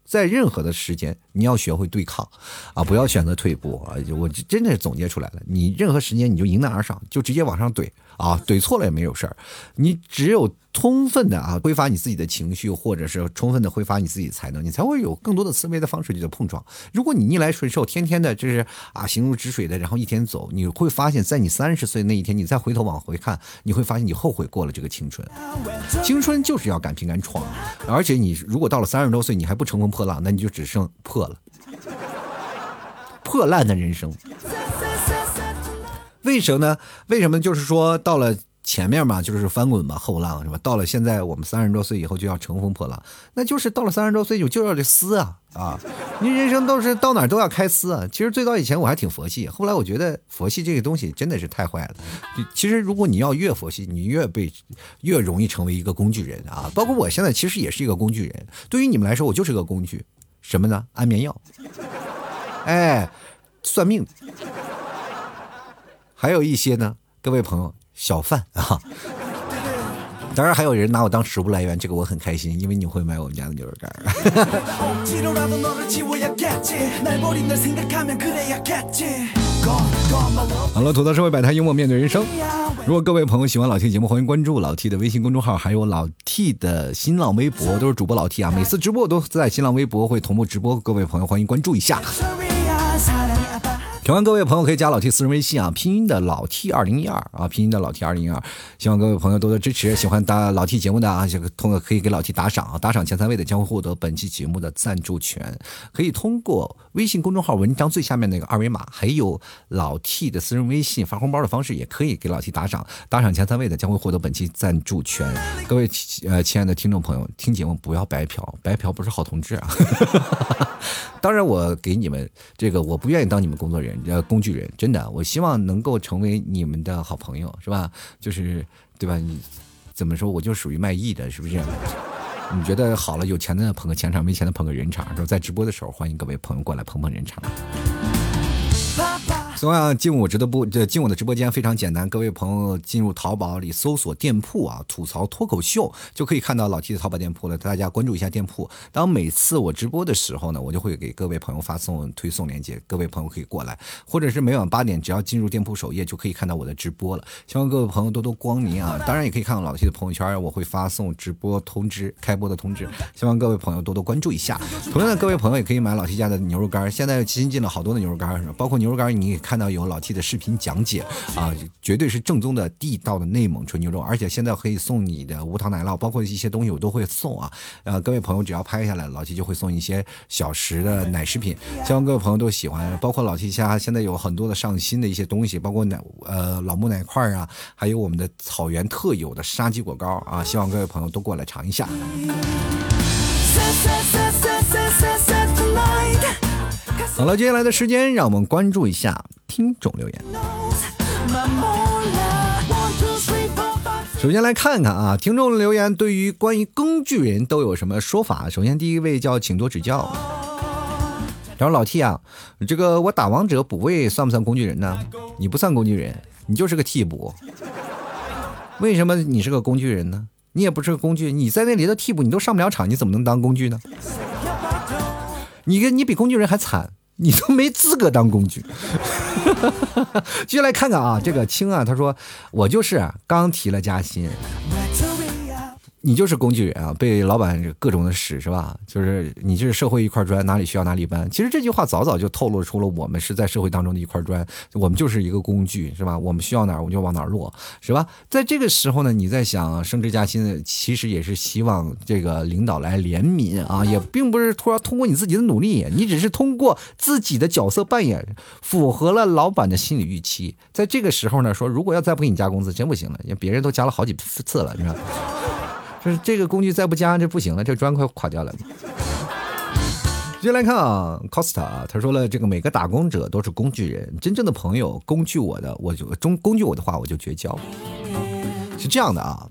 在任何的时间，你要学会对抗，啊，不要选择退步啊！我真的是总结出来了，你任何时间你就迎难而上，就直接往上怼啊，怼错了也没有事儿，你只有。充分的啊，挥发你自己的情绪，或者是充分的挥发你自己的才能，你才会有更多的思维的方式去的碰撞。如果你逆来顺受，天天的就是啊行如止水的，然后一天走，你会发现在你三十岁那一天，你再回头往回看，你会发现你后悔过了这个青春。青春就是要敢拼敢闯，而且你如果到了三十多岁，你还不乘风破浪，那你就只剩破了，破烂的人生。为什么呢？为什么就是说到了？前面嘛就是翻滚吧后浪是吧？到了现在我们三十多岁以后就要乘风破浪，那就是到了三十多岁就就要这撕啊啊！你人生都是到哪都要开撕啊。其实最早以前我还挺佛系，后来我觉得佛系这个东西真的是太坏了。其实如果你要越佛系，你越被越容易成为一个工具人啊。包括我现在其实也是一个工具人，对于你们来说我就是个工具，什么呢？安眠药，哎，算命，还有一些呢，各位朋友。小贩 啊，当然还有人拿我当食物来源，这个我很开心，因为你会买我们家的牛肉干。好了，吐槽社会百态，幽默面对人生。如果各位朋友喜欢老 T 节目，欢迎关注老 T 的微信公众号，还有老 T 的新浪微博，都是主播老 T 啊。每次直播都在新浪微博会同步直播，各位朋友欢迎关注一下。喜欢各位朋友可以加老 T 私人微信啊，拼音的老 T 二零一二啊，拼音的老 T 二零一二。希望各位朋友多多支持，喜欢打老 T 节目的啊，这个通过可以给老 T 打赏啊，打赏前三位的将会获得本期节目的赞助权。可以通过微信公众号文章最下面那个二维码，还有老 T 的私人微信发红包的方式，也可以给老 T 打赏。打赏前三位的将会获得本期赞助权。各位呃亲爱的听众朋友，听节目不要白嫖，白嫖不是好同志啊。当然，我给你们这个，我不愿意当你们工作人员呃工具人，真的，我希望能够成为你们的好朋友，是吧？就是对吧？你怎么说，我就属于卖艺的，是不是？你觉得好了，有钱的捧个钱场，没钱的捧个人场，是在直播的时候，欢迎各位朋友过来捧捧人场。同样进我直播这进我的直播间非常简单，各位朋友进入淘宝里搜索店铺啊，吐槽脱口秀就可以看到老 T 的淘宝店铺了。大家关注一下店铺。当每次我直播的时候呢，我就会给各位朋友发送推送链接，各位朋友可以过来，或者是每晚八点，只要进入店铺首页就可以看到我的直播了。希望各位朋友多多光临啊！当然也可以看到老 T 的朋友圈，我会发送直播通知、开播的通知。希望各位朋友多多关注一下。同样的，各位朋友也可以买老 T 家的牛肉干，现在新进了好多的牛肉干，包括牛肉干，你也看。看到有老 T 的视频讲解啊，绝对是正宗的地道的内蒙纯牛肉，而且现在可以送你的无糖奶酪，包括一些东西我都会送啊。呃，各位朋友只要拍下来，老 T 就会送一些小食的奶食品，希望各位朋友都喜欢。包括老 T 家现在有很多的上新的一些东西，包括奶呃老木奶块啊，还有我们的草原特有的沙棘果糕啊，希望各位朋友都过来尝一下。好了，接下来的时间让我们关注一下听众留言。首先来看看啊，听众留言对于关于工具人都有什么说法？首先第一位叫请多指教。然后老 T 啊，这个我打王者补位算不算工具人呢？你不算工具人，你就是个替补。为什么你是个工具人呢？你也不是个工具，你在那里的替补，你都上不了场，你怎么能当工具呢？你跟你比工具人还惨，你都没资格当工具。接下来看看啊，这个青啊，他说我就是刚提了加薪。你就是工具人啊，被老板各种的使是吧？就是你就是社会一块砖，哪里需要哪里搬。其实这句话早早就透露出了我们是在社会当中的一块砖，我们就是一个工具是吧？我们需要哪儿我们就往哪儿落是吧？在这个时候呢，你在想升职加薪，其实也是希望这个领导来怜悯啊，也并不是突然通过你自己的努力，你只是通过自己的角色扮演符合了老板的心理预期。在这个时候呢，说如果要再不给你加工资，真不行了，因为别人都加了好几次了，你知道。就是这个工具再不加这不行了，这砖快垮掉了。接下来看啊，Costa，啊他说了，这个每个打工者都是工具人，真正的朋友工具我的，我就中工具我的话我就绝交。是这样的啊，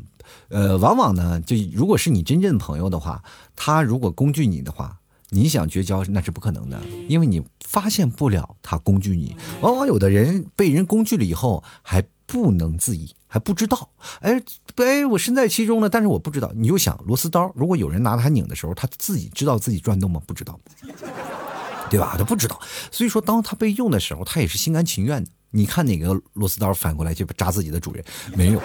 呃，往往呢，就如果是你真正朋友的话，他如果工具你的话，你想绝交那是不可能的，因为你发现不了他工具你。往往有的人被人工具了以后还。不能自已，还不知道，哎，哎，我身在其中呢，但是我不知道。你就想螺丝刀，如果有人拿它拧的时候，他自己知道自己转动吗？不知道，对吧？他不知道。所以说，当他被用的时候，他也是心甘情愿的。你看哪个螺丝刀反过来就扎自己的主人？没有。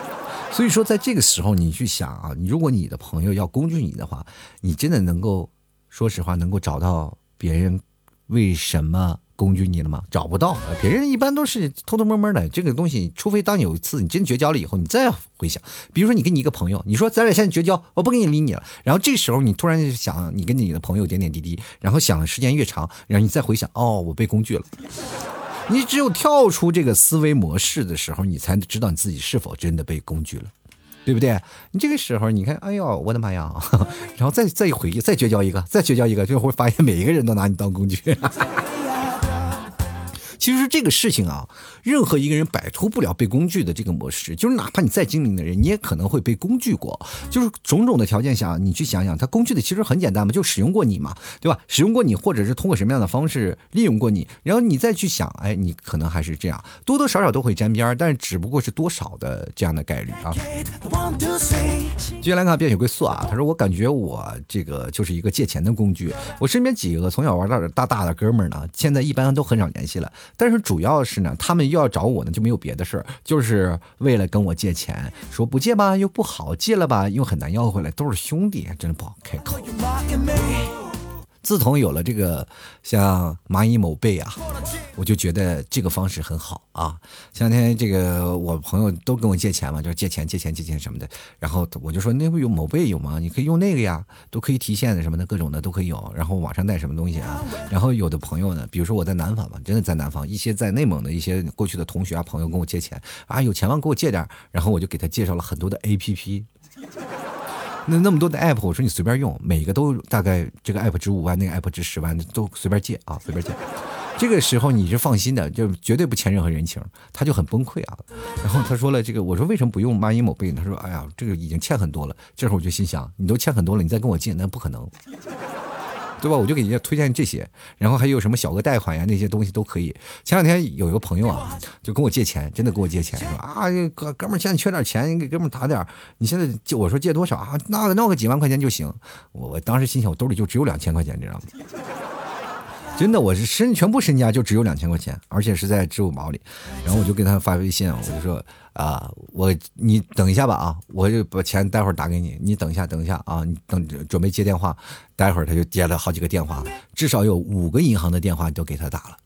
所以说，在这个时候，你去想啊，如果你的朋友要工具你的话，你真的能够，说实话，能够找到别人为什么？工具你了吗？找不到，别人一般都是偷偷摸摸的。这个东西，除非当有一次你真绝交了以后，你再回想。比如说你跟你一个朋友，你说咱俩现在绝交，我不跟你理你了。然后这时候你突然想，你跟你的朋友点点滴滴，然后想的时间越长，然后你再回想，哦，我被工具了。你只有跳出这个思维模式的时候，你才知道你自己是否真的被工具了，对不对？你这个时候，你看，哎呦，我的妈呀！然后再再一回去，再绝交一个，再绝交一个，就会发现每一个人都拿你当工具。其实这个事情啊，任何一个人摆脱不了被工具的这个模式，就是哪怕你再精明的人，你也可能会被工具过。就是种种的条件下，你去想想，他工具的其实很简单嘛，就使用过你嘛，对吧？使用过你，或者是通过什么样的方式利用过你，然后你再去想，哎，你可能还是这样，多多少少都会沾边儿但是只不过是多少的这样的概率啊。接下来看变雪归宿啊，他说我感觉我这个就是一个借钱的工具，我身边几个从小玩到大大的哥们儿呢，现在一般都很少联系了。但是主要是呢，他们又要找我呢，就没有别的事儿，就是为了跟我借钱。说不借吧又不好，借了吧又很难要回来，都是兄弟，真的不好开口。自从有了这个像蚂蚁某贝啊，我就觉得这个方式很好啊。前两天这个我朋友都跟我借钱嘛，就是借钱借钱借钱什么的。然后我就说那不有某贝有吗？你可以用那个呀，都可以提现的什么的，各种的都可以有。然后网上带什么东西啊？然后有的朋友呢，比如说我在南方嘛，真的在南方，一些在内蒙的一些过去的同学啊朋友跟我借钱啊，有钱吗？给我借点。然后我就给他介绍了很多的 A P P。那那么多的 app，我说你随便用，每个都大概这个 app 值五万，那个 app 值十万，都随便借啊，随便借。这个时候你是放心的，就绝对不欠任何人情。他就很崩溃啊，然后他说了这个，我说为什么不用蚂蚁某贝？他说哎呀，这个已经欠很多了。这会儿我就心想，你都欠很多了，你再跟我借，那不可能。对吧？我就给人家推荐这些，然后还有什么小额贷款呀，那些东西都可以。前两天有一个朋友啊，就跟我借钱，真的跟我借钱，说啊，哥哥们儿现在缺点钱，你给哥们儿打点你现在借我说借多少啊？那闹个几万块钱就行。我我当时心想，我兜里就只有两千块钱，你知道吗？真的，我是身全部身家就只有两千块钱，而且是在支付宝里。然后我就给他发微信，我就说。啊，我你等一下吧啊，我就把钱待会儿打给你，你等一下，等一下啊，你等准备接电话，待会儿他就接了好几个电话，至少有五个银行的电话都给他打了。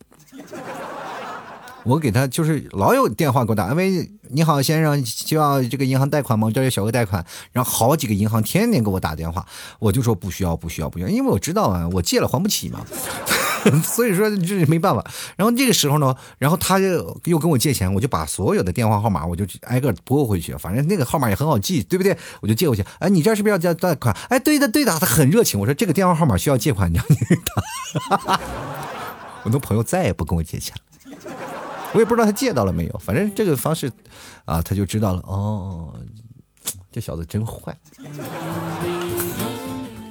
我给他就是老有电话给我打，喂，你好先生，需要这个银行贷款吗？这有小额贷款，然后好几个银行天天给我打电话，我就说不需要，不需要，不需要，因为我知道啊，我借了还不起嘛。所以说这没办法，然后这个时候呢，然后他就又跟我借钱，我就把所有的电话号码我就挨个拨回去，反正那个号码也很好记，对不对？我就借过去。哎，你这是不是要借贷款？哎，对的对的，他很热情。我说这个电话号码需要借款，你要你打。我的朋友再也不跟我借钱了，我也不知道他借到了没有。反正这个方式啊，他就知道了。哦，这小子真坏，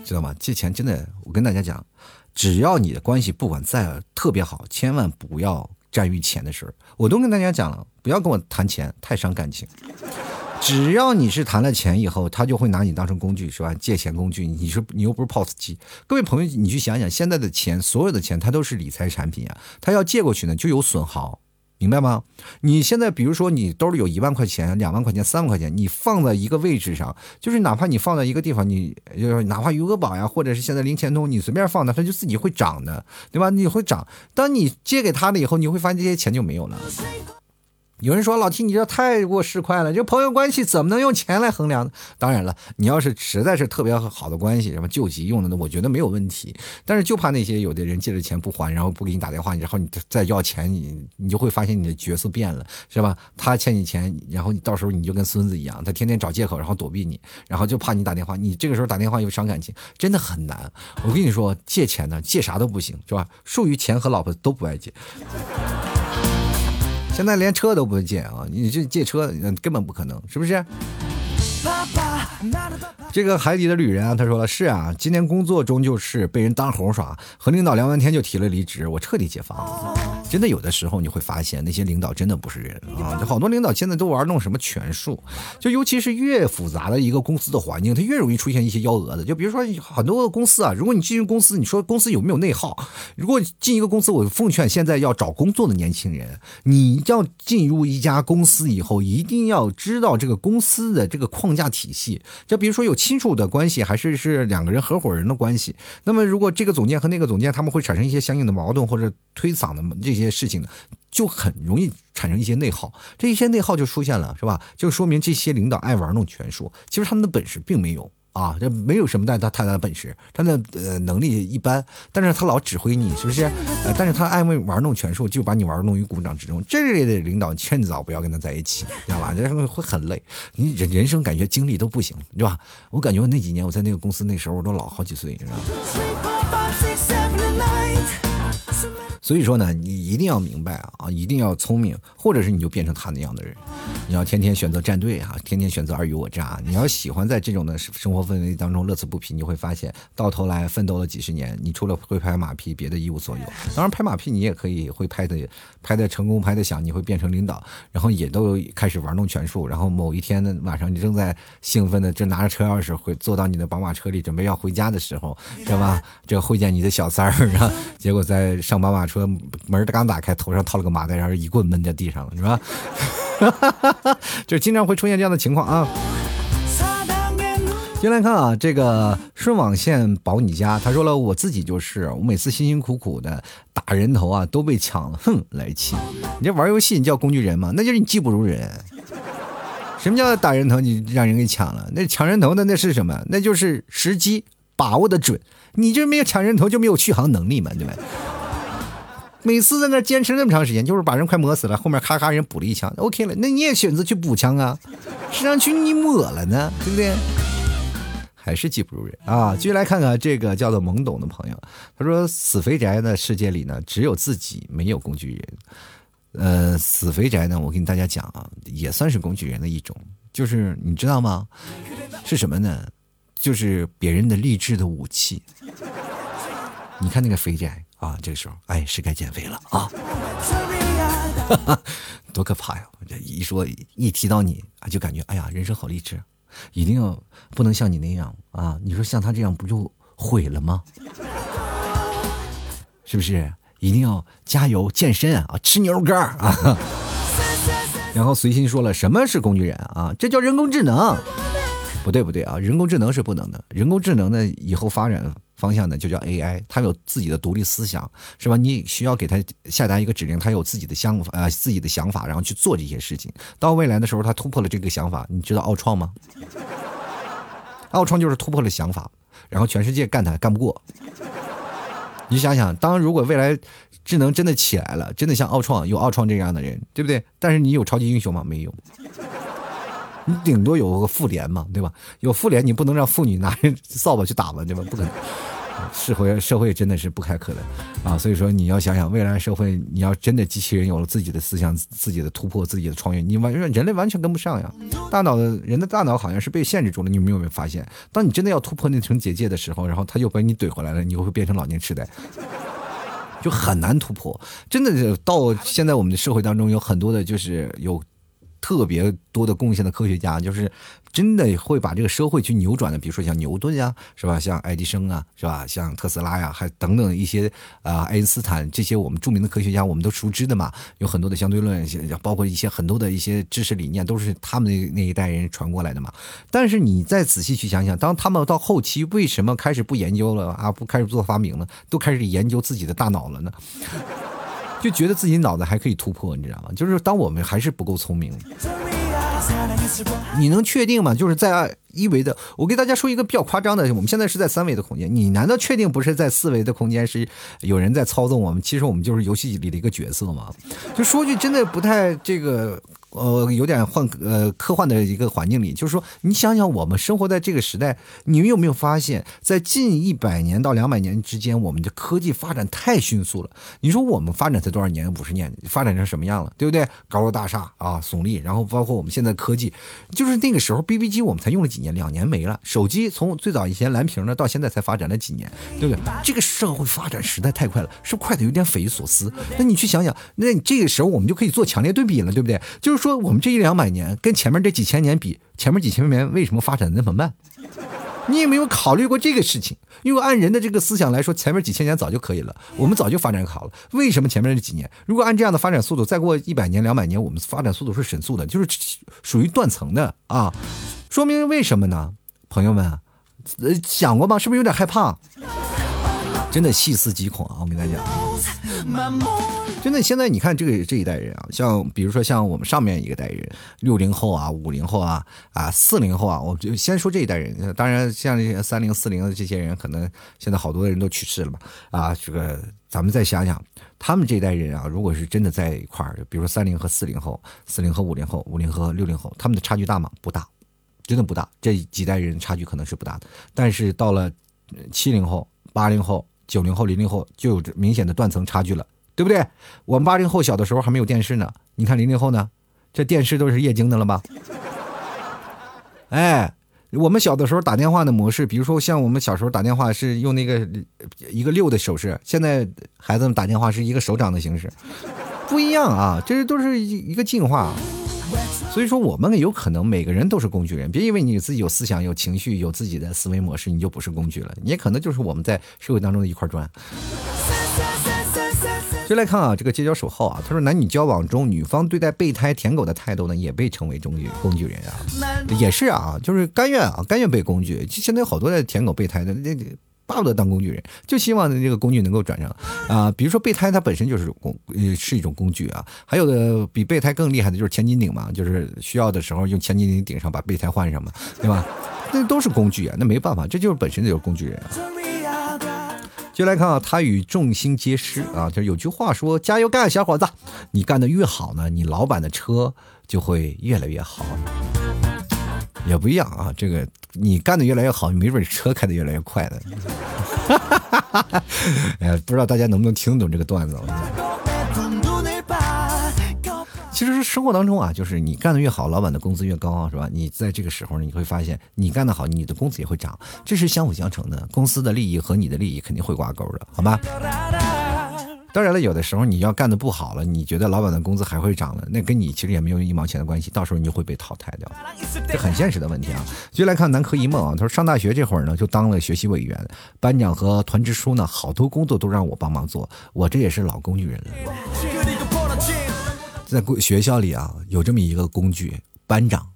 知道吗？借钱真的，我跟大家讲。只要你的关系不管再特别好，千万不要占于钱的事儿。我都跟大家讲了，不要跟我谈钱，太伤感情。只要你是谈了钱以后，他就会拿你当成工具，是吧？借钱工具，你说你又不是 POS 机。各位朋友，你去想想，现在的钱，所有的钱，它都是理财产品啊，他要借过去呢，就有损耗。明白吗？你现在比如说你兜里有一万块钱、两万块钱、三万块钱，你放在一个位置上，就是哪怕你放在一个地方，你就是哪怕余额宝呀，或者是现在零钱通，你随便放的，它就自己会涨的，对吧？你会涨。当你借给他了以后，你会发现这些钱就没有了。有人说老七你这太过市侩了，这朋友关系怎么能用钱来衡量呢？当然了，你要是实在是特别好的关系，什么救急用的，那我觉得没有问题。但是就怕那些有的人借着钱不还，然后不给你打电话，然后你再要钱，你你就会发现你的角色变了，是吧？他欠你钱，然后你到时候你就跟孙子一样，他天天找借口，然后躲避你，然后就怕你打电话，你这个时候打电话又伤感情，真的很难。我跟你说，借钱呢，借啥都不行，是吧？属于钱和老婆都不爱借。现在连车都不会借啊！你这借车根本不可能，是不是？这个海底的旅人啊，他说了是啊，今天工作中就是被人当猴耍，和领导聊完天就提了离职，我彻底解放了。真的有的时候你会发现那些领导真的不是人啊！就好多领导现在都玩弄什么权术，就尤其是越复杂的一个公司的环境，它越容易出现一些幺蛾子。就比如说很多公司啊，如果你进入公司，你说公司有没有内耗？如果进一个公司，我奉劝现在要找工作的年轻人，你要进入一家公司以后，一定要知道这个公司的这个框架体系。就比如说有亲属的关系，还是是两个人合伙人的关系。那么如果这个总监和那个总监他们会产生一些相应的矛盾或者推搡的这些。事情，就很容易产生一些内耗，这一些内耗就出现了，是吧？就说明这些领导爱玩弄权术，其实他们的本事并没有啊，这没有什么太大太大的本事，他的呃能力一般，但是他老指挥你，是不是？呃，但是他爱玩弄权术，就把你玩弄于股掌之中。这类的领导，趁早不要跟他在一起，知道吧？这会很累，你人人生感觉精力都不行，对吧？我感觉我那几年我在那个公司那时候我都老好几岁，你知道吗？所以说呢，你一定要明白啊，啊，一定要聪明，或者是你就变成他那样的人，你要天天选择站队啊，天天选择尔虞我诈。你要喜欢在这种的生活氛围当中乐此不疲，你会发现到头来奋斗了几十年，你除了会拍马屁，别的一无所有。当然拍马屁你也可以会拍的，拍的成功，拍的响，你会变成领导，然后也都开始玩弄权术。然后某一天的晚上，你正在兴奋的正拿着车钥匙回坐到你的宝马车里准备要回家的时候，是吧？这会见你的小三儿啊，结果在上宝马。说门刚打开，头上套了个麻袋，然后一棍闷在地上了，是吧？就经常会出现这样的情况啊。进来看啊，这个顺网线保你家，他说了，我自己就是，我每次辛辛苦苦的打人头啊，都被抢了，哼，来气！你这玩游戏你叫工具人吗？那就是你技不如人。什么叫打人头？你让人给抢了？那抢人头的那是什么？那就是时机把握的准。你就没有抢人头，就没有续航能力嘛，对吧？每次在那坚持那么长时间，就是把人快磨死了，后面咔咔人补了一枪，OK 了，那你也选择去补枪啊？实际上去你抹了呢，对不对？还是技不如人啊！继续来看看这个叫做懵懂的朋友，他说：“死肥宅的世界里呢，只有自己，没有工具人。”呃，死肥宅呢，我跟大家讲啊，也算是工具人的一种，就是你知道吗？是什么呢？就是别人的励志的武器。你看那个肥宅。啊，这个时候，哎，是该减肥了啊！多可怕呀！这一说一提到你啊，就感觉哎呀，人生好励志，一定要不能像你那样啊！你说像他这样不就毁了吗？是不是？一定要加油健身啊，吃牛肉干啊！然后随心说了，什么是工具人啊？这叫人工智能。不对不对啊，人工智能是不能的。人工智能呢，以后发展。方向呢，就叫 AI，它有自己的独立思想，是吧？你需要给它下达一个指令，它有自己的想法，呃，自己的想法，然后去做这些事情。到未来的时候，它突破了这个想法，你知道奥创吗？奥创就是突破了想法，然后全世界干它干不过。你想想，当如果未来智能真的起来了，真的像奥创有奥创这样的人，对不对？但是你有超级英雄吗？没有。你顶多有个妇联嘛，对吧？有妇联，你不能让妇女拿着扫把去打吧，对吧？不可能。社会社会真的是不开可能啊！所以说你要想想，未来社会你要真的机器人有了自己的思想、自己的突破、自己的创业，你完人类完全跟不上呀！大脑的人的大脑好像是被限制住了，你们有没有发现？当你真的要突破那层结界的时候，然后他又把你怼回来了，你会变成老年痴呆，就很难突破。真的是到现在我们的社会当中有很多的，就是有。特别多的贡献的科学家，就是真的会把这个社会去扭转的，比如说像牛顿呀，是吧？像爱迪生啊，是吧？像特斯拉呀，还等等一些啊，爱因斯坦这些我们著名的科学家，我们都熟知的嘛。有很多的相对论，包括一些很多的一些知识理念，都是他们那那一代人传过来的嘛。但是你再仔细去想想，当他们到后期为什么开始不研究了啊？不开始做发明了，都开始研究自己的大脑了呢？就觉得自己脑子还可以突破，你知道吗？就是当我们还是不够聪明，你能确定吗？就是在一维的，我给大家说一个比较夸张的，我们现在是在三维的空间，你难道确定不是在四维的空间是有人在操纵我们？其实我们就是游戏里的一个角色嘛。就说句真的不太这个。呃，有点幻呃科幻的一个环境里，就是说，你想想，我们生活在这个时代，你们有没有发现，在近一百年到两百年之间，我们的科技发展太迅速了。你说我们发展才多少年？五十年，发展成什么样了？对不对？高楼大厦啊，耸立，然后包括我们现在科技，就是那个时候 BB 机我们才用了几年，两年没了。手机从最早以前蓝屏的，到现在才发展了几年，对不对？这个社会发展实在太快了，是快的有点匪夷所思？那你去想想，那你这个时候我们就可以做强烈对比了，对不对？就是。说我们这一两百年跟前面这几千年比，前面几千年为什么发展的那么慢？你有没有考虑过这个事情？因为按人的这个思想来说，前面几千年早就可以了，我们早就发展好了。为什么前面这几年？如果按这样的发展速度，再过一百年、两百年，我们发展速度是神速的，就是属于断层的啊！说明为什么呢？朋友们，呃，想过吗？是不是有点害怕？真的细思极恐啊！我跟大家讲。真的，现在你看这个这一代人啊，像比如说像我们上面一个代人，六零后啊、五零后啊、啊四零后啊，我就先说这一代人。当然，像这些三零、四零的这些人，可能现在好多人都去世了嘛。啊，这个咱们再想想，他们这一代人啊，如果是真的在一块儿，比如说三零和四零后、四零和五零后、五零和六零后，他们的差距大吗？不大，真的不大。这几代人差距可能是不大的，但是到了七零后、八零后、九零后、零零后，就有明显的断层差距了。对不对？我们八零后小的时候还没有电视呢，你看零零后呢，这电视都是液晶的了吧？哎，我们小的时候打电话的模式，比如说像我们小时候打电话是用那个一个六的手势，现在孩子们打电话是一个手掌的形式，不一样啊，这都是一一个进化。所以说，我们有可能每个人都是工具人，别以为你自己有思想、有情绪、有自己的思维模式，你就不是工具了，你也可能就是我们在社会当中的一块砖。就来看啊，这个街角守号啊，他说男女交往中，女方对待备胎舔狗的态度呢，也被称为工具工具人啊，也是啊，就是甘愿啊，甘愿被工具。现在有好多的舔狗备胎的，那巴不得当工具人，就希望这个工具能够转正啊。比如说备胎，它本身就是工，呃，是一种工具啊。还有的比备胎更厉害的就是千斤顶嘛，就是需要的时候用千斤顶顶上把备胎换上嘛，对吧？那都是工具啊，那没办法，这就是本身就是工具人啊。就来看啊，他与众星皆失啊，就是有句话说：“加油干，小伙子！你干的越好呢，你老板的车就会越来越好。”也不一样啊，这个你干的越来越好，没准车开的越来越快的。哎，不知道大家能不能听懂这个段子。其实生活当中啊，就是你干的越好，老板的工资越高，是吧？你在这个时候，你会发现你干的好，你的工资也会涨，这是相辅相成的。公司的利益和你的利益肯定会挂钩的，好吧？当然了，有的时候你要干的不好了，你觉得老板的工资还会涨了，那跟你其实也没有一毛钱的关系，到时候你就会被淘汰掉，这很现实的问题啊。就来看南柯一梦啊，他说上大学这会儿呢，就当了学习委员、班长和团支书呢，好多工作都让我帮忙做，我这也是老工具人了。在学校里啊，有这么一个工具，班长。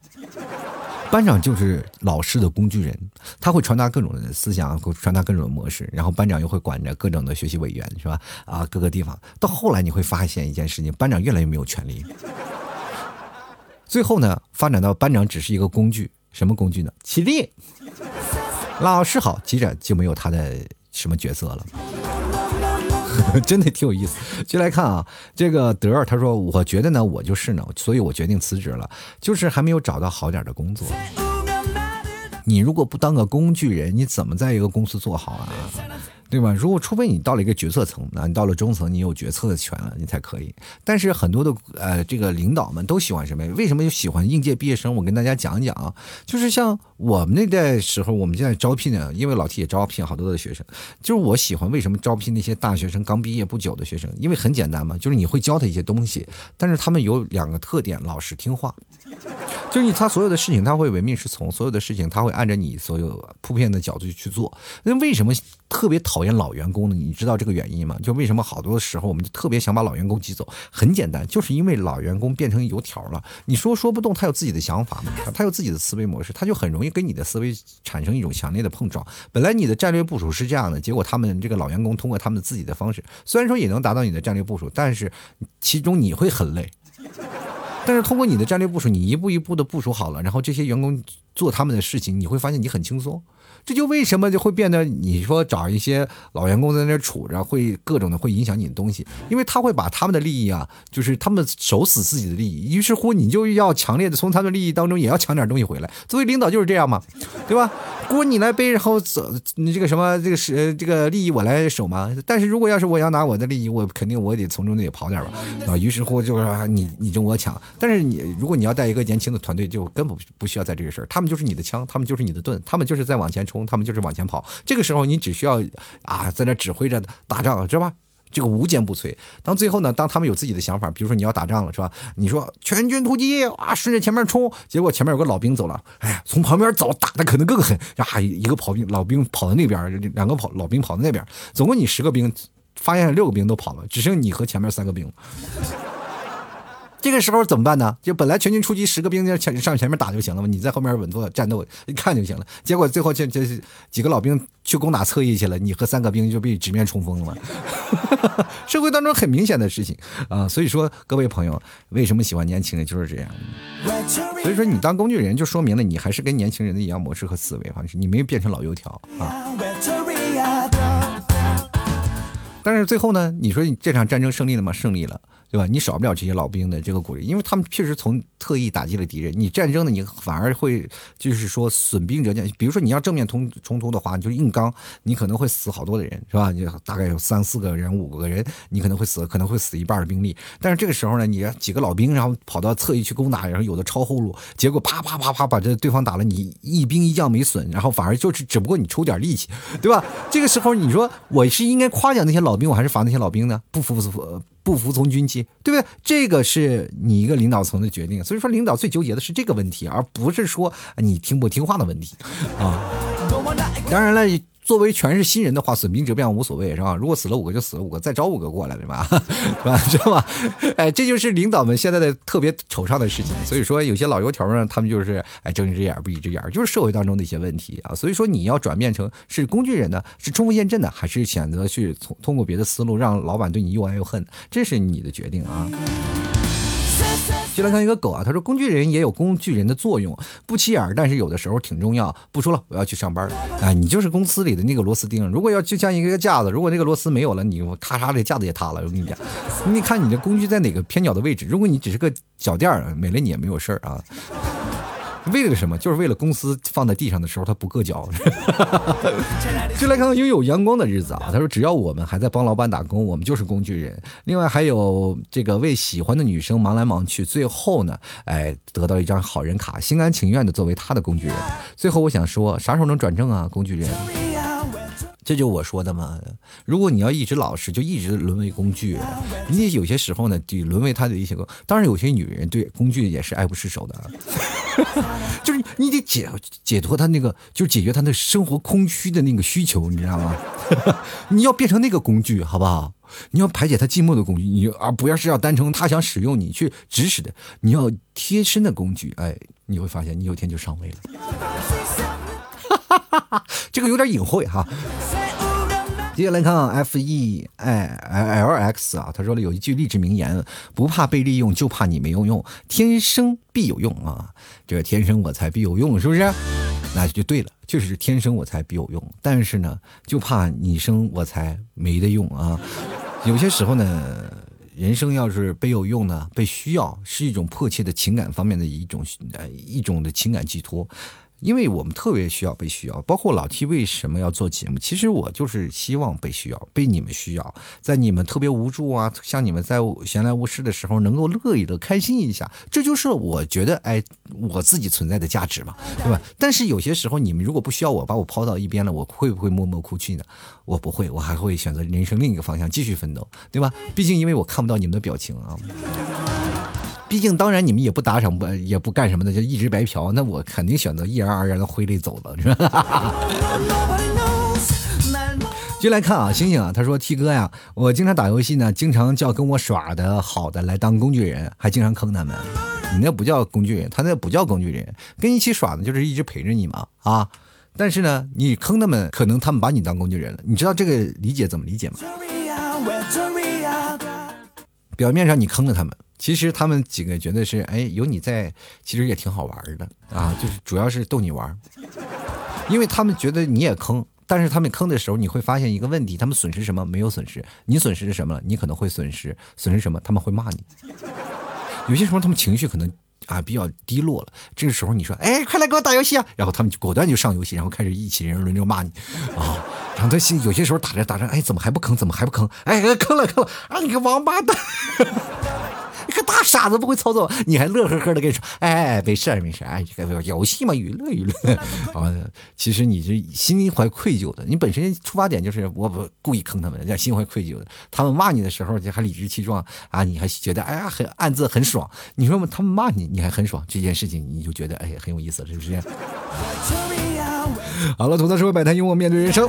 班长就是老师的工具人，他会传达各种的思想，传达各种的模式，然后班长又会管着各种的学习委员，是吧？啊，各个地方。到后来你会发现一件事情，班长越来越没有权利。最后呢，发展到班长只是一个工具，什么工具呢？起立，老师好，接着就没有他的什么角色了。真的挺有意思，就来看啊，这个德儿他说，我觉得呢，我就是呢，所以我决定辞职了，就是还没有找到好点的工作。你如果不当个工具人，你怎么在一个公司做好啊？对吧？如果除非你到了一个决策层，那你到了中层，你有决策的权了，你才可以。但是很多的呃，这个领导们都喜欢什么？为什么就喜欢应届毕业生？我跟大家讲一讲啊，就是像我们那代时候，我们现在招聘呢，因为老 T 也招聘好多的学生，就是我喜欢为什么招聘那些大学生刚毕业不久的学生？因为很简单嘛，就是你会教他一些东西，但是他们有两个特点：老实听话。就是你，他所有的事情他会唯命是从，所有的事情他会按照你所有铺片的角度去做。那为什么特别讨厌老员工呢？你知道这个原因吗？就为什么好多时候我们就特别想把老员工挤走？很简单，就是因为老员工变成油条了。你说说不动，他有自己的想法嘛？他有自己的思维模式，他就很容易跟你的思维产生一种强烈的碰撞。本来你的战略部署是这样的，结果他们这个老员工通过他们自己的方式，虽然说也能达到你的战略部署，但是其中你会很累。但是通过你的战略部署，你一步一步的部署好了，然后这些员工做他们的事情，你会发现你很轻松。这就为什么就会变得你说找一些老员工在那杵着，会各种的会影响你的东西，因为他会把他们的利益啊，就是他们守死自己的利益，于是乎你就要强烈的从他们利益当中也要抢点东西回来。作为领导就是这样嘛，对吧？锅你来背，然后走你这个什么这个是这个利益我来守嘛。但是如果要是我要拿我的利益，我肯定我得从中得跑点吧，啊，于是乎就是你你争我抢。但是你如果你要带一个年轻的团队，就根本不需要在这个事儿，他们就是你的枪，他们就是你的盾，他们就是在往前冲。他们就是往前跑，这个时候你只需要啊，在那指挥着打仗，知道吧？这个无坚不摧。当最后呢，当他们有自己的想法，比如说你要打仗了，是吧？你说全军突击啊，顺着前面冲，结果前面有个老兵走了，哎呀，从旁边走，打的可能更狠啊！一个跑兵老兵跑到那边，两个跑老兵跑到那边，总共你十个兵，发现六个兵都跑了，只剩你和前面三个兵。这个时候怎么办呢？就本来全军出击，十个兵就前上前面打就行了嘛，你在后面稳坐战斗一看就行了。结果最后这这几个老兵去攻打侧翼去了，你和三个兵就被直面冲锋了。社会当中很明显的事情啊，所以说各位朋友，为什么喜欢年轻人就是这样。所以说你当工具人，就说明了你还是跟年轻人的一样模式和思维方式，你没有变成老油条啊。但是最后呢，你说你这场战争胜利了吗？胜利了。对吧？你少不了这些老兵的这个鼓励，因为他们确实从特意打击了敌人。你战争呢，你反而会就是说损兵折将。比如说你要正面冲冲突的话，你就硬刚，你可能会死好多的人，是吧？你大概有三四个人、五个人，你可能会死，可能会死一半的兵力。但是这个时候呢，你几个老兵，然后跑到侧翼去攻打，然后有的抄后路，结果啪啪啪啪把这对方打了，你一兵一将没损，然后反而就是只不过你出点力气，对吧？这个时候你说我是应该夸奖那些老兵，我还是罚那些老兵呢？不服不服。不服从军纪，对不对？这个是你一个领导层的决定，所以说领导最纠结的是这个问题，而不是说你听不听话的问题啊。当然了。作为全是新人的话，损兵折将无所谓，是吧？如果死了五个就死了五个，再招五个过来，对吧？是吧？知道吧？哎，这就是领导们现在的特别惆怅的事情。所以说，有些老油条呢，他们就是哎睁一只眼闭一只眼，就是社会当中的一些问题啊。所以说，你要转变成是工具人呢，是冲锋陷阵的，还是选择去通通过别的思路让老板对你又爱又恨，这是你的决定啊。就来看一个狗啊，他说工具人也有工具人的作用，不起眼，但是有的时候挺重要。不说了，我要去上班了。哎，你就是公司里的那个螺丝钉，如果要就像一个架子，如果那个螺丝没有了，你咔嚓这架子也塌了。我跟你讲，你看你的工具在哪个偏角的位置，如果你只是个脚垫儿，没了你也没有事儿啊。为了什么？就是为了公司放在地上的时候他不硌脚。就来看看拥有阳光的日子啊！他说：“只要我们还在帮老板打工，我们就是工具人。”另外还有这个为喜欢的女生忙来忙去，最后呢，哎，得到一张好人卡，心甘情愿的作为他的工具人。最后我想说，啥时候能转正啊？工具人。这就我说的嘛，如果你要一直老实，就一直沦为工具。你有些时候呢，得沦为他的一些个。当然，有些女人对工具也是爱不释手的，就是你得解解脱他那个，就是解决他那生活空虚的那个需求，你知道吗？你要变成那个工具，好不好？你要排解他寂寞的工具，你而不要是要单纯他想使用你去指使的，你要贴身的工具。哎，你会发现你有天就上位了。这个有点隐晦哈。接下来看 F E I L X 啊，他说了有一句励志名言：不怕被利用，就怕你没有用。天生必有用啊，这个天生我才必有用，是不是？那就对了，确实是天生我才必有用。但是呢，就怕你生我才没得用啊。有些时候呢，人生要是被有用呢，被需要，是一种迫切的情感方面的一种呃一种的情感寄托。因为我们特别需要被需要，包括老 T 为什么要做节目？其实我就是希望被需要，被你们需要，在你们特别无助啊，像你们在闲来无事的时候，能够乐一乐、开心一下，这就是我觉得哎，我自己存在的价值嘛，对吧？但是有些时候，你们如果不需要我，把我抛到一边了，我会不会默默哭泣呢？我不会，我还会选择人生另一个方向继续奋斗，对吧？毕竟因为我看不到你们的表情啊。毕竟，当然你们也不打赏，不也不干什么的，就一直白嫖。那我肯定选择毅然而然的挥泪走了，是吧？就来看啊，星星啊，他说：“T 哥呀，我经常打游戏呢，经常叫跟我耍的好的来当工具人，还经常坑他们。你那不叫工具人，他那不叫工具人，跟一起耍的就是一直陪着你嘛啊。但是呢，你坑他们，可能他们把你当工具人了。你知道这个理解怎么理解吗？表面上你坑了他们。”其实他们几个觉得是，哎，有你在，其实也挺好玩的啊，就是主要是逗你玩，因为他们觉得你也坑，但是他们坑的时候，你会发现一个问题，他们损失什么？没有损失，你损失是什么了？你可能会损失，损失什么？他们会骂你，有些时候他们情绪可能。啊，比较低落了。这个时候你说，哎，快来给我打游戏啊！然后他们就果断就上游戏，然后开始一起人轮流骂你啊。然后他心有些时候打着打着，哎，怎么还不坑？怎么还不坑？哎，坑了坑了！啊，你个王八蛋！你个大傻子，不会操作，你还乐呵呵的跟你说，哎，没事儿没事儿，哎，这个游戏嘛，娱乐娱乐。啊，其实你是心怀愧疚的，你本身出发点就是我不故意坑他们，叫心怀愧疚的。他们骂你的时候，就还理直气壮啊，你还觉得哎呀很暗自很爽。你说他们骂你，你还很爽，这件事情你就觉得哎很有意思，是不是？好了，吐槽社会百态，幽默面对人生。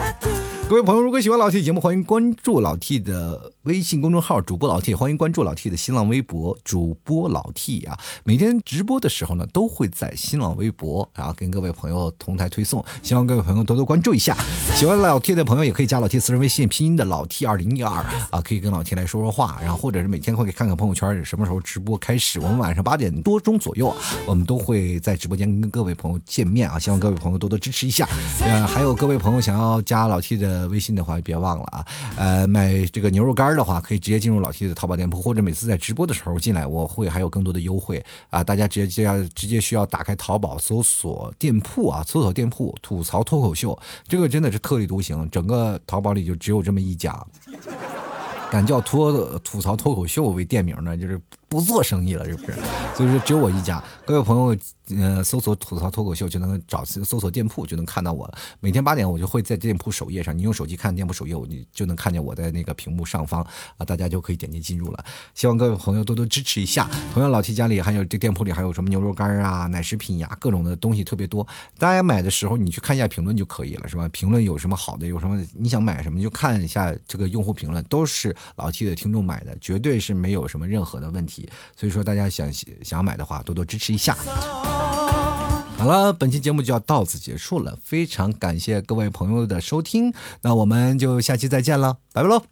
各位朋友，如果喜欢老 T 节目，欢迎关注老 T 的微信公众号“主播老 T”，欢迎关注老 T 的新浪微博“主播老 T” 啊。每天直播的时候呢，都会在新浪微博然后跟各位朋友同台推送，希望各位朋友多多关注一下。喜欢老 T 的朋友也可以加老 T 私人微信，拼音的老 T 二零一二啊，可以跟老 T 来说说话，然后或者是每天会看看朋友圈什么时候直播开始。我们晚上八点多钟左右，我们都会在直播间跟各位朋友见面啊，希望各位朋友多多支持一下。呃，还有各位朋友想要加老 T 的呃微信的话，别。忘了啊，呃，买这个牛肉干的话，可以直接进入老 T 的淘宝店铺，或者每次在直播的时候进来，我会还有更多的优惠啊！大家直接直接直接需要打开淘宝搜索店铺啊，搜索店铺吐槽脱口秀，这个真的是特立独行，整个淘宝里就只有这么一家，敢叫脱吐槽脱口秀为店名的，就是。不做生意了，是不是？所以说只有我一家。各位朋友，呃，搜索“吐槽脱口秀”就能找搜索店铺就能看到我了。每天八点我就会在店铺首页上，你用手机看店铺首页，你就能看见我在那个屏幕上方啊，大家就可以点击进入了。希望各位朋友多多支持一下。同样，老 T 家里还有这店铺里还有什么牛肉干啊、奶食品呀，各种的东西特别多。大家买的时候你去看一下评论就可以了，是吧？评论有什么好的，有什么你想买什么就看一下这个用户评论，都是老 T 的听众买的，绝对是没有什么任何的问题。所以说，大家想想买的话，多多支持一下。好了，本期节目就要到此结束了，非常感谢各位朋友的收听，那我们就下期再见了，拜拜喽！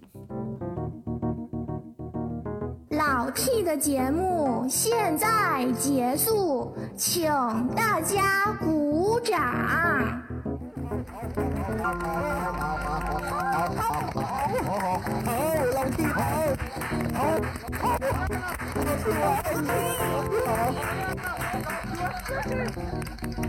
老 T 的节目现在结束，请大家鼓掌。好，好好好好好好